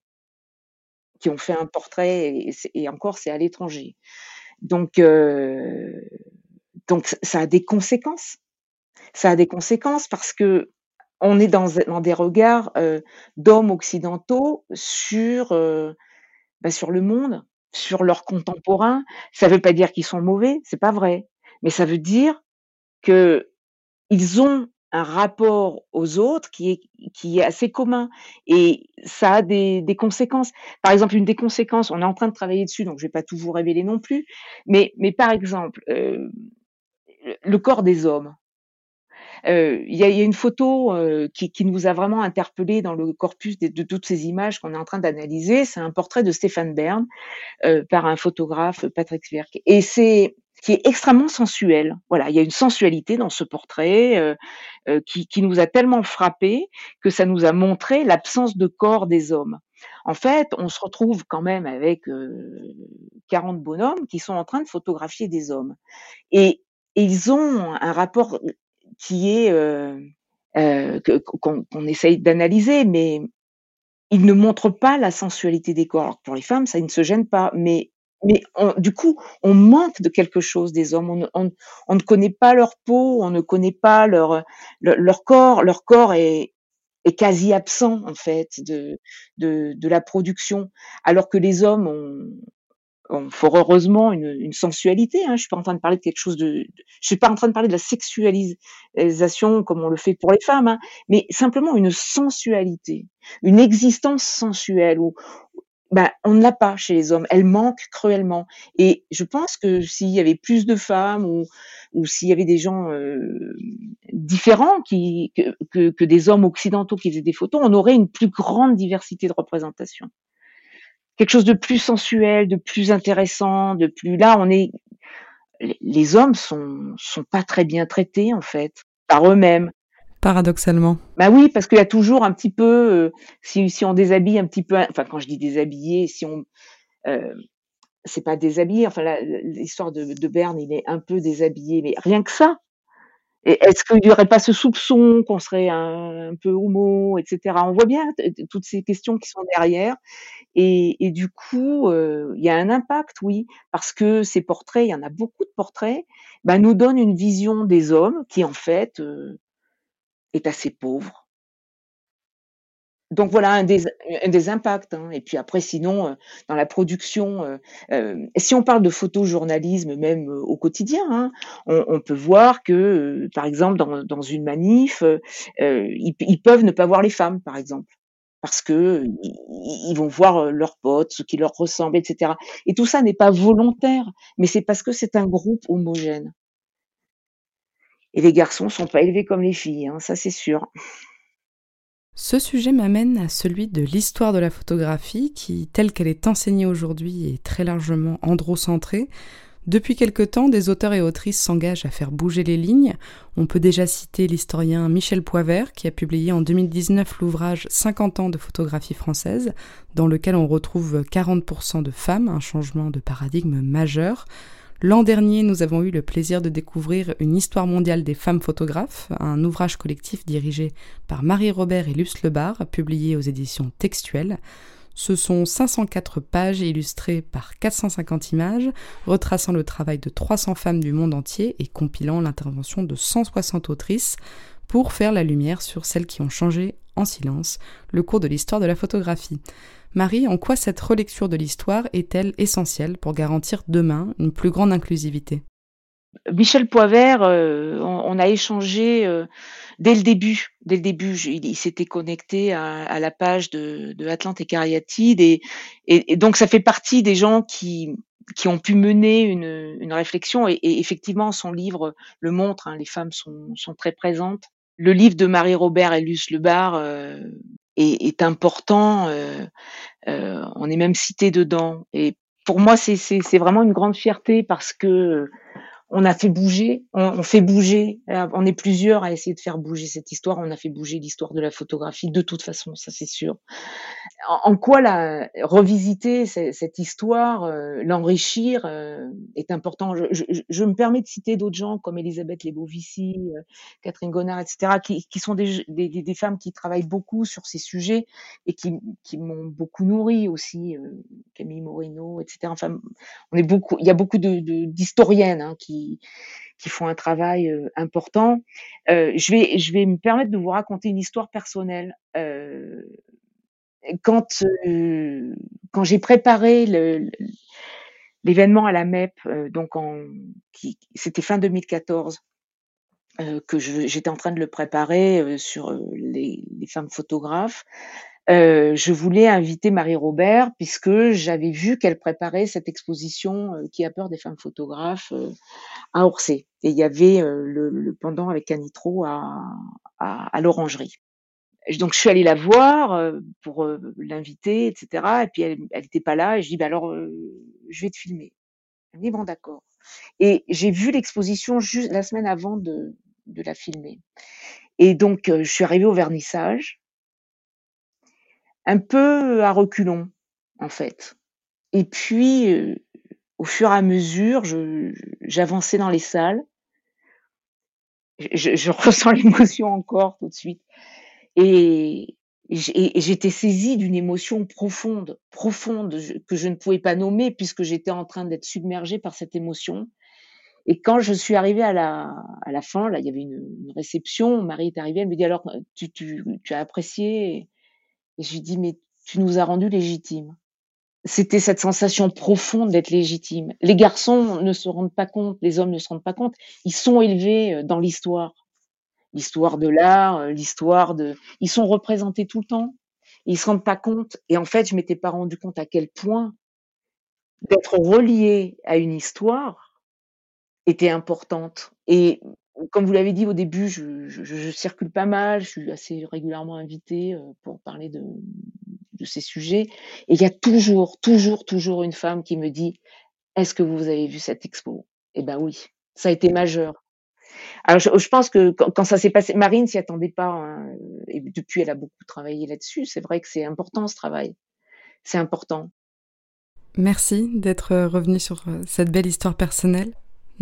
qui ont fait un portrait et, et encore c'est à l'étranger. Donc, euh, donc ça a des conséquences. Ça a des conséquences parce que on est dans, des regards euh, d'hommes occidentaux sur euh, bah, sur le monde, sur leurs contemporains. Ça ne veut pas dire qu'ils sont mauvais, c'est pas vrai, mais ça veut dire que ils ont un rapport aux autres qui est, qui est assez commun et ça a des, conséquences. Par exemple, une des conséquences, on est en train de travailler dessus, donc je vais pas tout vous révéler non plus, mais, mais par exemple, euh, le corps des hommes. Euh, il y, a, y, a, une photo euh, qui, qui, nous a vraiment interpellé dans le corpus de, toutes ces images qu'on est en train d'analyser. C'est un portrait de Stéphane Bern euh, par un photographe, Patrick Svirk. Et c'est qui est extrêmement sensuel. Voilà, il y a une sensualité dans ce portrait euh, euh, qui, qui, nous a tellement frappé que ça nous a montré l'absence de corps des hommes. En fait, on se retrouve quand même avec euh, 40 bonhommes qui sont en train de photographier des hommes. Et, et ils ont un rapport qui est euh, euh, qu'on qu essaye d'analyser, mais ils ne montrent pas la sensualité des corps. Alors pour les femmes, ça ne se gêne pas, mais mais du coup, on manque de quelque chose des hommes. On, ne connaît pas leur peau, on ne connaît pas leur, leur, corps. Leur corps est, est quasi absent en fait de, de, de, la production, alors que les hommes ont, fort heureusement une, une sensualité. Hein. Je suis pas en train de parler de quelque chose de, je suis pas en train de parler de la sexualisation comme on le fait pour les femmes, hein, mais simplement une sensualité, une existence sensuelle où ben, on ne l'a pas chez les hommes. Elle manque cruellement. Et je pense que s'il y avait plus de femmes ou, ou s'il y avait des gens euh, différents qui, que, que, que, des hommes occidentaux qui faisaient des photos, on aurait une plus grande diversité de représentation quelque chose de plus sensuel, de plus intéressant, de plus là on est les hommes sont sont pas très bien traités en fait par eux-mêmes. Paradoxalement. Bah oui, parce qu'il y a toujours un petit peu euh, si si on déshabille un petit peu enfin quand je dis déshabiller, si on euh, c'est pas déshabillé, enfin l'histoire de, de Berne, il est un peu déshabillé, mais rien que ça, est-ce qu'il n'y aurait pas ce soupçon qu'on serait un, peu homo, etc. On voit bien toutes ces questions qui sont derrière. Et, et du coup, euh, il y a un impact, oui, parce que ces portraits, il y en a beaucoup de portraits, bah, nous donnent une vision des hommes qui, en fait, euh, est assez pauvre, donc voilà un des, impacts. Hein. Et puis après, sinon, euh, dans la production, euh, euh, si on parle de photojournalisme, même au quotidien, hein, on, peut voir que, par exemple, dans, une manif, ils, peuvent ne pas voir les femmes, par exemple, parce que ils, ils vont voir leurs potes, ce qui leur ressemble, etc. Et tout ça n'est pas volontaire, mais c'est parce que c'est un groupe homogène. Et les garçons sont pas élevés comme les filles, hein, ça c'est sûr. Ce sujet m'amène à celui de l'histoire de la photographie qui, telle qu'elle est enseignée aujourd'hui, est très largement androcentrée. Depuis quelque temps, des auteurs et autrices s'engagent à faire bouger les lignes. On peut déjà citer l'historien Michel Poivert, qui a publié en 2019 l'ouvrage 50 ans de photographie française, dans lequel on retrouve 40% de femmes, un changement de paradigme majeur. L'an dernier, nous avons eu le plaisir de découvrir Une histoire mondiale des femmes photographes, un ouvrage collectif dirigé par Marie-Robert et Luce Lebar, publié aux éditions textuelles. Ce sont 504 pages illustrées par 450 images, retraçant le travail de 300 femmes du monde entier et compilant l'intervention de 160 autrices pour faire la lumière sur celles qui ont changé en silence le cours de l'histoire de la photographie. Marie, en quoi cette relecture de l'histoire est-elle essentielle pour garantir demain une plus grande inclusivité? Michel Poivert, euh, on, a échangé euh, dès le début. Dès le début, il, s'était connecté à, la page de, de Atlante et Cariatide, et, donc ça fait partie des gens qui ont pu mener une, réflexion. Et, effectivement, son livre le montre. Hein, les femmes sont, très présentes. Le livre de Marie Robert et Luce Lebar euh, est, est important. Euh, euh, on est même cité dedans. Et pour moi, c'est vraiment une grande fierté parce que on a fait bouger, on, fait bouger. On est plusieurs à essayer de faire bouger cette histoire. On a fait bouger l'histoire de la photographie de toute façon, ça c'est sûr. En, quoi la revisiter cette, histoire, euh, l'enrichir euh, est important? Je, me permets de citer d'autres gens comme Elisabeth Lebovici, euh, Catherine Gonard, etc., qui, sont des, femmes qui travaillent beaucoup sur ces sujets et qui, m'ont beaucoup nourri aussi. Euh, Camille Moreno, etc. Enfin, on est beaucoup. Il y a beaucoup d'historiennes hein, qui qui, font un travail euh, important. Euh, je, vais, je vais me permettre de vous raconter une histoire personnelle. Euh, quand quand j'ai préparé l'événement à la MEP, donc en, c'était fin 2014, que j'étais en train de le préparer sur les, les, femmes photographes. Euh, je voulais inviter Marie Robert puisque j'avais vu qu'elle préparait cette exposition euh, qui a peur des femmes photographes euh, à Orsay. Et il y avait le, le, pendant avec Canitro à, à, à l'orangerie. Donc je suis allée la voir pour l'inviter, etc. Et puis elle n'était pas là. Et je dis bah alors je vais te filmer. Elle dit bon d'accord. Et j'ai vu l'exposition juste la semaine avant de, de la filmer. Et donc je suis arrivée au vernissage un peu à reculons, en fait. Et puis, euh, au fur et à mesure, j'avançais dans les salles. Je, <laughs> ressens l'émotion encore tout de suite. Et, j'étais saisie d'une émotion profonde, profonde, que je ne pouvais pas nommer puisque j'étais en train d'être submergée par cette émotion. Et quand je suis arrivée à la, à la fin, là, il y avait une, réception, Marie est arrivée, elle me dit alors, tu as apprécié et je lui dis, mais tu nous as rendus légitimes. C'était cette sensation profonde d'être légitime. Les garçons ne se rendent pas compte, les hommes ne se rendent pas compte, ils sont élevés, heu, dans l'histoire. L'histoire de l'art, heu, l'histoire de ils sont représentés tout le temps. Ils se rendent pas compte et en fait, je m'étais pas rendu compte à quel point d'être relié à une histoire était importante et comme vous l'avez dit au début, je circule pas mal, je suis assez régulièrement invitée, heu, pour parler de ces sujets et il y a toujours, toujours, toujours une femme qui me dit: «Est-ce que vous avez vu cette expo?» et ben oui, ça a été majeur. Alors je pense que quand ça s'est passé Marine s'y attendait pas, hein, et depuis elle a beaucoup travaillé là-dessus. C'est vrai que c'est important ce travail. C'est important. Merci d'être revenue sur, heu, cette belle histoire personnelle.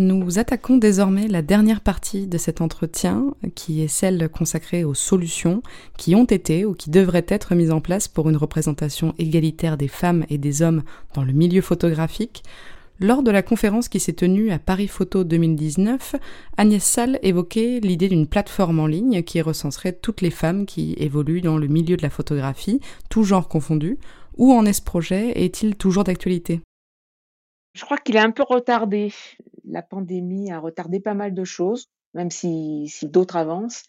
Nous attaquons désormais la dernière partie de cet entretien, qui est celle consacrée aux solutions qui ont été ou qui devraient être mises en place pour une représentation égalitaire des femmes et des hommes dans le milieu photographique. Lors de la conférence qui s'est tenue à Paris Photo 2019, Agnès Salle évoquait l'idée d'une plateforme en ligne qui recenserait toutes les femmes qui évoluent dans le milieu de la photographie, tout genre confondu. Où en est ce projet? Est-il toujours d'actualité? Je crois qu'il est un peu retardé. La pandémie a retardé pas mal de choses, même si d'autres avancent.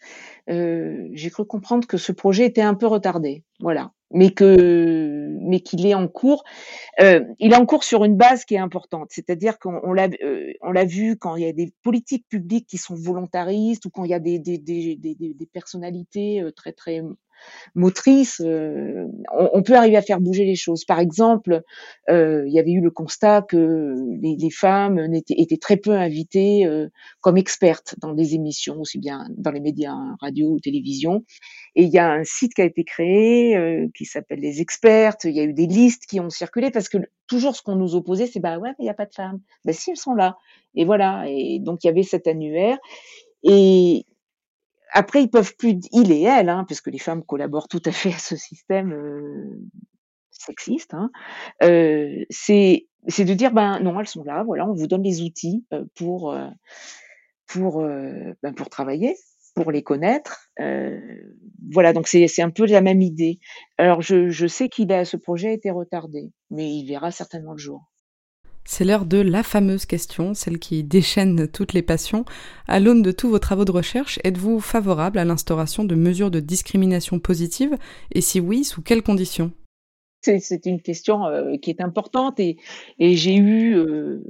Heu, j'ai cru comprendre que ce projet était un peu retardé, voilà, mais que mais qu'il est en cours. Heu, il est en cours sur une base qui est importante, c'est-à-dire qu'on on l'a heu, on l'a vu quand il y a des politiques publiques qui sont volontaristes ou quand il y a des des des des des personnalités, très, très motrice, euh, on, peut arriver à faire bouger les choses. Par exemple, euh, il y avait eu le constat que les, femmes étaient, étaient, très peu invitées euh, comme expertes dans des émissions, aussi bien dans les médias, radio ou télévision. Et il y a un site qui a été créé euh, qui s'appelle Les Expertes. Il y a eu des listes qui ont circulé parce que toujours ce qu'on nous opposait, c'est bah ouais, mais il n'y a pas de femmes. Ben si, elles sont là. Et voilà. Et donc il y avait cet annuaire. Et, après, ils peuvent plus, il et elle, hein, puisque les femmes collaborent tout à fait à ce système euh, sexiste. Hein, euh, c'est de dire ben non, elles sont là, voilà, on vous donne les outils euh, pour pour ben, pour travailler, pour les connaître. Voilà, donc c'est c'est un peu la même idée. Alors je je sais qu'il a ce projet a été retardé, mais il verra certainement le jour. C'est l'heure de la fameuse question, celle qui déchaîne toutes les passions. À l'aune de tous vos travaux de recherche, êtes-vous favorable à l'instauration de mesures de discrimination positive Et si oui, sous quelles conditions? C'est une question euh, qui est importante et, et j'ai eu, euh,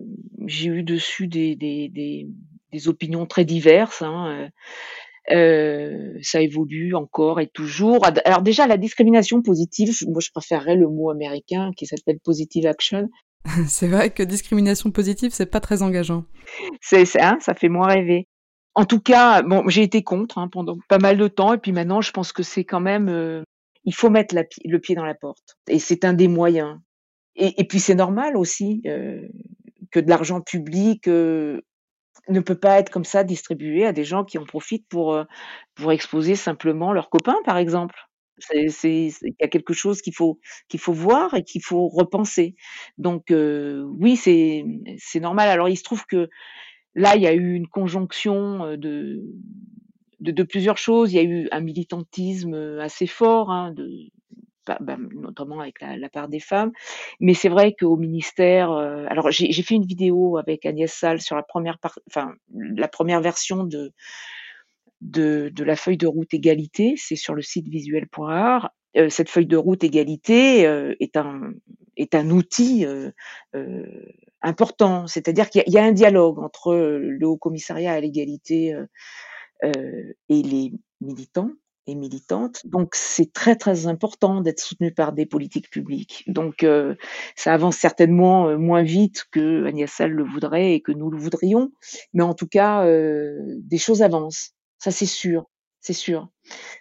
j'ai eu dessus des, des, des, des, opinions très diverses. Hein. Euh, ça évolue encore et toujours. Alors déjà, la discrimination positive, moi je préférerais le mot américain qui s'appelle positive action, <laughs> c'est vrai que discrimination positive, c'est pas très engageant. C'est ça, hein, ça fait moins rêver. En tout cas, j'ai été contre hein, pendant pas mal de temps, et puis maintenant, je pense que c'est quand même, euh, il faut mettre le pied dans la porte, et c'est un des moyens. Et, puis c'est normal aussi euh, que de l'argent public euh, ne peut pas être comme ça distribué à des gens qui en profitent pour pour exposer simplement leurs copains, par exemple. Il y a quelque chose qu'il faut qu'il faut voir et qu'il faut repenser. Donc heu, oui, c'est normal. Alors il se trouve que là, il y a eu une conjonction, heu, de de plusieurs choses. Il y a eu un militantisme, assez fort, hein, bah, notamment avec la part des femmes. Mais c'est vrai qu'au ministère, alors j'ai fait une vidéo avec Agnès Salle sur la première enfin, la première version de de, la feuille de route égalité, c'est sur le site visuel.art. Euh, cette feuille de route égalité euh, est, un, est un outil euh, important, c'est-à-dire qu'il y, a un dialogue entre le Haut Commissariat à l'égalité et les militants et militantes. Donc c'est très très important d'être soutenu par des politiques publiques. Donc ça avance certainement moins vite que Agnès Sall le voudrait et que nous le voudrions, mais en tout cas des choses avancent. Ça, c'est sûr, c'est sûr.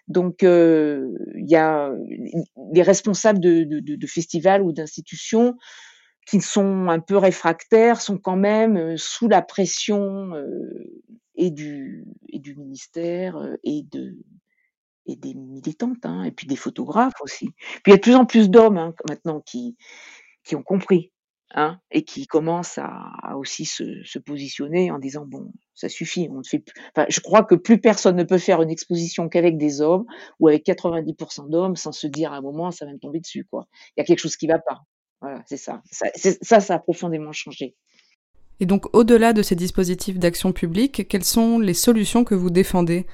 Donc, euh, il y a les responsables de, de, de festivals ou d'institutions qui sont un peu réfractaires sont quand même sous la pression euh, et du et du ministère et de et des militantes hein, et puis des photographes aussi. Puis il y a de plus en plus d'hommes hein, maintenant qui qui ont compris Hein, et qui commence à, à aussi se, se, positionner en disant bon ça suffit on ne fait plus enfin, je crois que plus personne ne peut faire une exposition qu'avec des hommes ou avec 90% d'hommes sans se dire à un moment ça va me tomber dessus quoi il y a quelque chose qui va pas Voilà, c'est ça. Ça ça, ça a profondément changé. Et donc, au-delà de ces dispositifs d'action publique, quelles sont les solutions que vous défendez?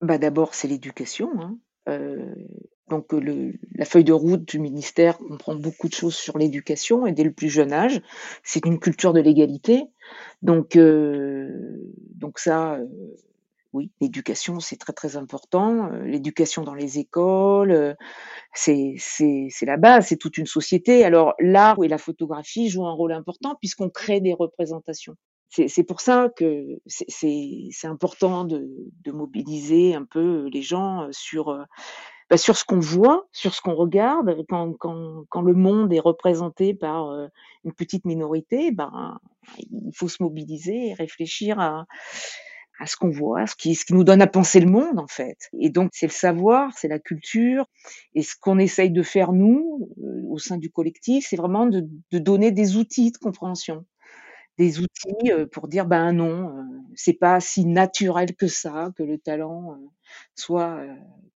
Bah, d'abord, c'est l'éducation, hein. Heu, donc le la feuille de route du ministère comprend beaucoup de choses sur l'éducation et dès le plus jeune âge. C'est une culture de l'égalité. Donc donc ça, heu, oui, l'éducation, c'est très, très important. L'éducation dans les écoles, c'est la base, c'est toute une société. Alors l'art et la photographie jouent un rôle important puisqu'on crée des représentations. C'est pour ça que c'est important de mobiliser un peu les gens, sur, bah, sur ce qu'on voit, sur ce qu'on regarde. Quand quand quand le monde est représenté par, heu, une petite minorité, ben, il faut se mobiliser et réfléchir à à ce qu'on voit, ce qui ce qui nous donne à penser le monde, en fait. Et donc c'est le savoir, c'est la culture et ce qu'on essaye de faire nous, heu, au sein du collectif, c'est vraiment de de donner des outils de compréhension. Des outils, pour dire: «Ben non, c'est pas si naturel que ça, que le talent, soit,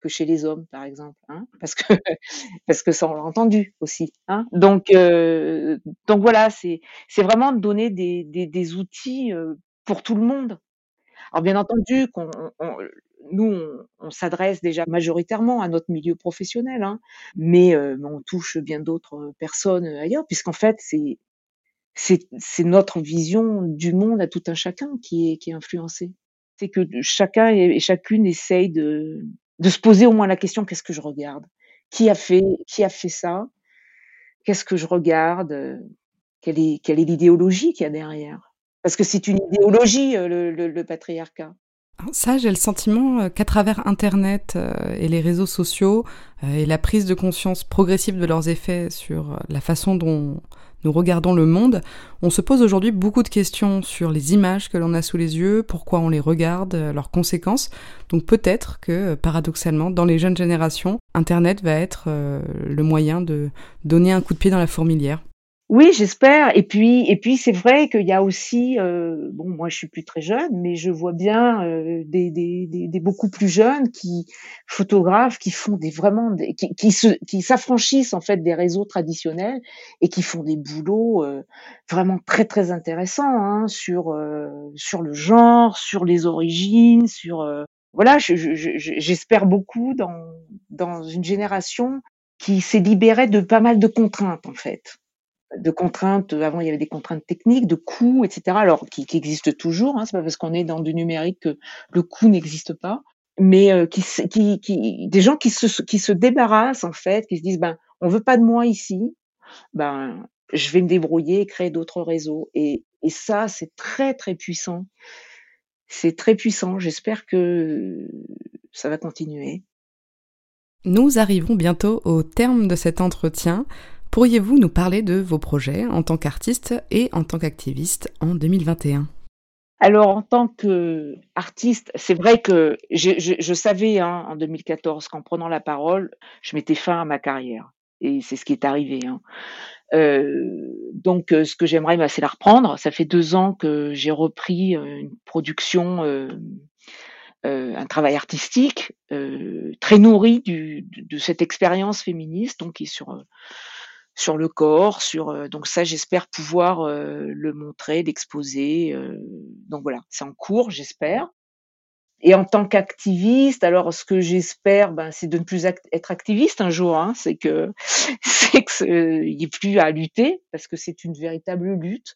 que chez les hommes», par exemple, hein. <laughs> Parce que parce que ça, on l'a entendu aussi, hein. Donc heu, donc voilà, c'est c'est vraiment de donner des des des outils, pour tout le monde. Alors bien entendu qu'on on on nous, on on s'adresse déjà majoritairement à notre milieu professionnel, hein, mais mais on touche bien d'autres personnes, ailleurs puisqu'en fait, c'est c'est notre vision du monde à tout un chacun qui est influencée. C'est que chacun et chacune essaye de se poser au moins la question: «Qu'est-ce que je regarde? Qui a fait ça? Qu'est-ce que je regarde? Quelle est l'idéologie qu'il y a derrière?» parce que c'est une idéologie, heu, le le patriarcat. Ça, j'ai le sentiment, heu, qu'à travers internet, heu, et les réseaux sociaux, et la prise de conscience progressive de leurs effets sur, la façon dont nous regardons le monde, on se pose aujourd'hui beaucoup de questions sur les images que l'on a sous les yeux, pourquoi on les regarde, heu, leurs conséquences. Donc peut-être que, paradoxalement, dans les jeunes générations, internet va être, heu, le moyen de donner un coup de pied dans la fourmilière. Oui, j'espère. Et puis et puis c'est vrai qu'il y a aussi, heu, bon moi je suis plus très jeune, mais je vois bien, heu, des des des des beaucoup plus jeunes qui photographes, qui font des vraiment des qui qui se qui s'affranchissent en fait des réseaux traditionnels et qui font des boulots, heu, vraiment très, très intéressants, hein, sur, heu, sur le genre, sur les origines, sur, heu, voilà, je je j'espère beaucoup dans dans une génération qui s'est libérée de pas mal de contraintes, en fait de contraintes, avant il y avait des contraintes techniques, de coûts et cetera, alors qui qui existent toujours, hein. C'est pas parce qu'on est dans du numérique que le coût n'existe pas, mais heu, qui qui qui des gens qui se qui se débarrassent en fait, qui se disent: «Ben, on veut pas de moi ici, ben, je vais me débrouiller et créer d'autres réseaux» et et ça, c'est très, très puissant. C'est très puissant, j'espère que ça va continuer. Nous arrivons bientôt au terme de cet entretien. Pourriez-vous nous parler de vos projets en tant qu'artiste et en tant qu'activiste en 2021? Alors en tant qu'artiste, c'est vrai que je savais, hein, en 2014 qu'en prenant la parole, je mettais fin à ma carrière et c'est ce qui est arrivé, hein. Heu, donc heu, ce que j'aimerais, bah, c'est la reprendre. Ça fait 2 ans que j'ai repris, heu, une production, un travail artistique, très nourri de cette expérience féministe, donc qui est sur, sur le corps, sur, heu donc ça, j'espère pouvoir, heu, le montrer, l'exposer, heu, donc voilà, c'est en cours, j'espère et en tant qu'activiste, alors ce que j'espère, ben, c'est de ne plus être activiste un jour, hein. C'est que <laughs> c'est que il y ait plus à lutter parce que c'est une véritable lutte.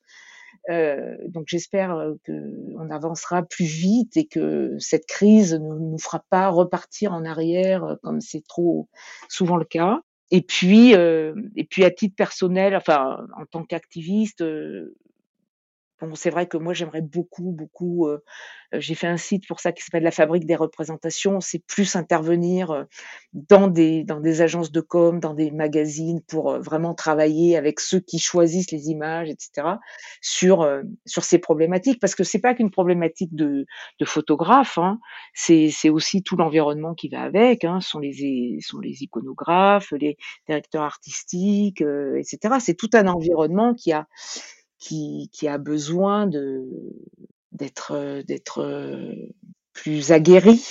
Donc j'espère, qu'on avancera plus vite et que cette crise ne nous fera pas repartir en arrière, comme c'est trop souvent le cas et puis, heu et puis à titre personnel, enfin, en tant qu'activiste, heu, c'est vrai que moi j'aimerais beaucoup, beaucoup, j'ai fait un site pour ça qui s'appelle La Fabrique des représentations. C'est plus intervenir, dans des agences de com, dans des magazines pour, vraiment travailler avec ceux qui choisissent les images et cetera, sur, ces problématiques. Parce que c'est pas qu'une problématique de photographe, hein, c'est aussi tout l'environnement qui va avec, hein. Ce sont les sont les iconographes, les directeurs artistiques, heu et cetera. C'est tout un environnement qui a qui a besoin d'être, heu d'être, heu, plus aguerri,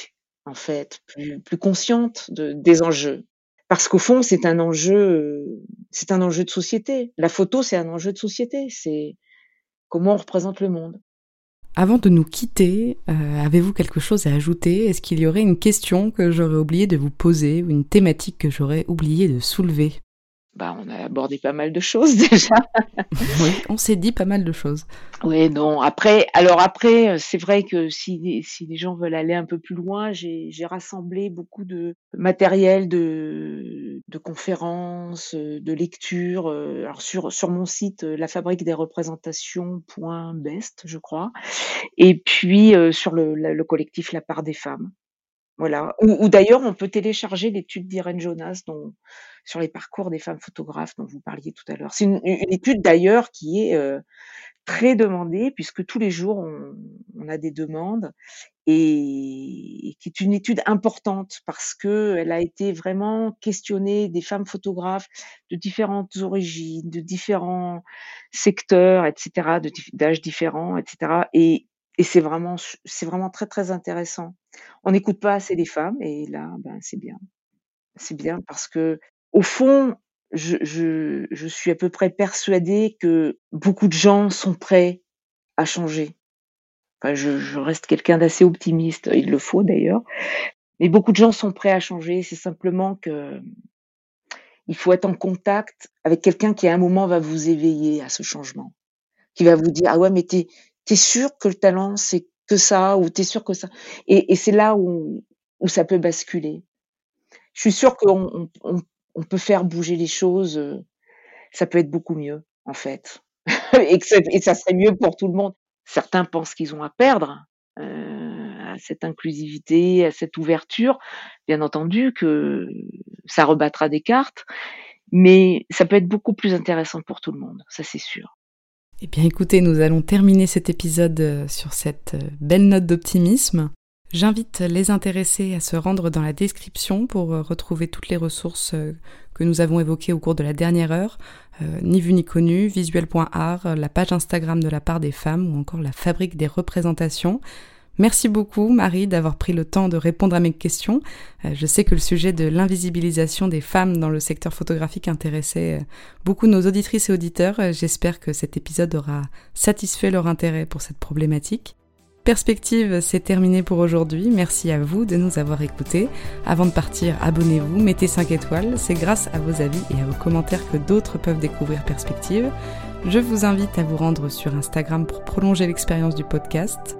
en fait, plus plus consciente de des enjeux. Parce qu'au fond, c'est un enjeu, c'est un enjeu de société. La photo, c'est un enjeu de société. C'est comment on représente le monde. Avant de nous quitter, euh, avez-vous quelque chose à ajouter? Est-ce qu'il y aurait une question que j'aurais oublié de vous poser ou une thématique que j'aurais oublié de soulever? Bah, on a abordé pas mal de choses <laughs> déjà. oui, on s'est dit pas mal de choses. Oui, non. Après, alors après, c'est vrai que si, si les gens veulent aller un peu plus loin, j'ai rassemblé beaucoup de matériel de, de conférences, de lectures. Euh, alors sur, sur mon site, euh, la fabrique des représentations.best, je crois. Et puis euh, sur le, le collectif La part des femmes. Voilà. Ou, d'ailleurs, on peut télécharger l'étude d'Irène Jonas dont, sur les parcours des femmes photographes dont vous parliez tout à l'heure. C'est une, étude d'ailleurs qui est euh, très demandée puisque tous les jours on, a des demandes et, qui est une étude importante parce que elle a été vraiment questionnée des femmes photographes de différentes origines, de différents secteurs, etc., d'âges différents, etc. Et, et c'est vraiment, c'est vraiment très très intéressant. On n'écoute pas assez les femmes et là, ben c'est bien. C'est bien parce que au fond, je, je, suis à peu près persuadée que beaucoup de gens sont prêts à changer. Enfin, je, reste quelqu'un d'assez optimiste, il le faut d'ailleurs. Mais beaucoup de gens sont prêts à changer. C'est simplement que il faut être en contact avec quelqu'un qui à un moment va vous éveiller à ce changement, qui va vous dire ah ouais mais t'es sûr que le talent c'est que ça ou t'es sûr que ça et, c'est là où, où ça peut basculer. Je suis sûre qu'on on, peut faire bouger les choses. Euh, ça peut être beaucoup mieux en fait, <laughs> et, que ça serait mieux pour tout le monde. Certains pensent qu'ils ont à perdre euh, à cette inclusivité, à cette ouverture. Bien entendu que ça rebattra des cartes, mais ça peut être beaucoup plus intéressant pour tout le monde, ça c'est sûr. Eh bien écoutez, nous allons terminer cet épisode euh, sur cette euh, belle note d'optimisme. J'invite les intéressés à se rendre dans la description pour euh, retrouver toutes les ressources que nous avons évoquées au cours de la dernière heure, ni vu ni connu, visuel.art, la page Instagram de la part des femmes ou encore la fabrique des représentations. Merci beaucoup Marie d'avoir pris le temps de répondre à mes questions. Euh, je sais que le sujet de l'invisibilisation des femmes dans le secteur photographique intéressait euh, beaucoup nos auditrices et auditeurs. Euh, j'espère que cet épisode aura satisfait leur intérêt pour cette problématique. Perspective, c'est terminé pour aujourd'hui. Merci à vous de nous avoir écoutés. Avant de partir, abonnez-vous, mettez 5 étoiles. C'est grâce à vos avis et à vos commentaires que d'autres peuvent découvrir Perspective. Je vous invite à vous rendre sur Instagram pour prolonger l'expérience du podcast.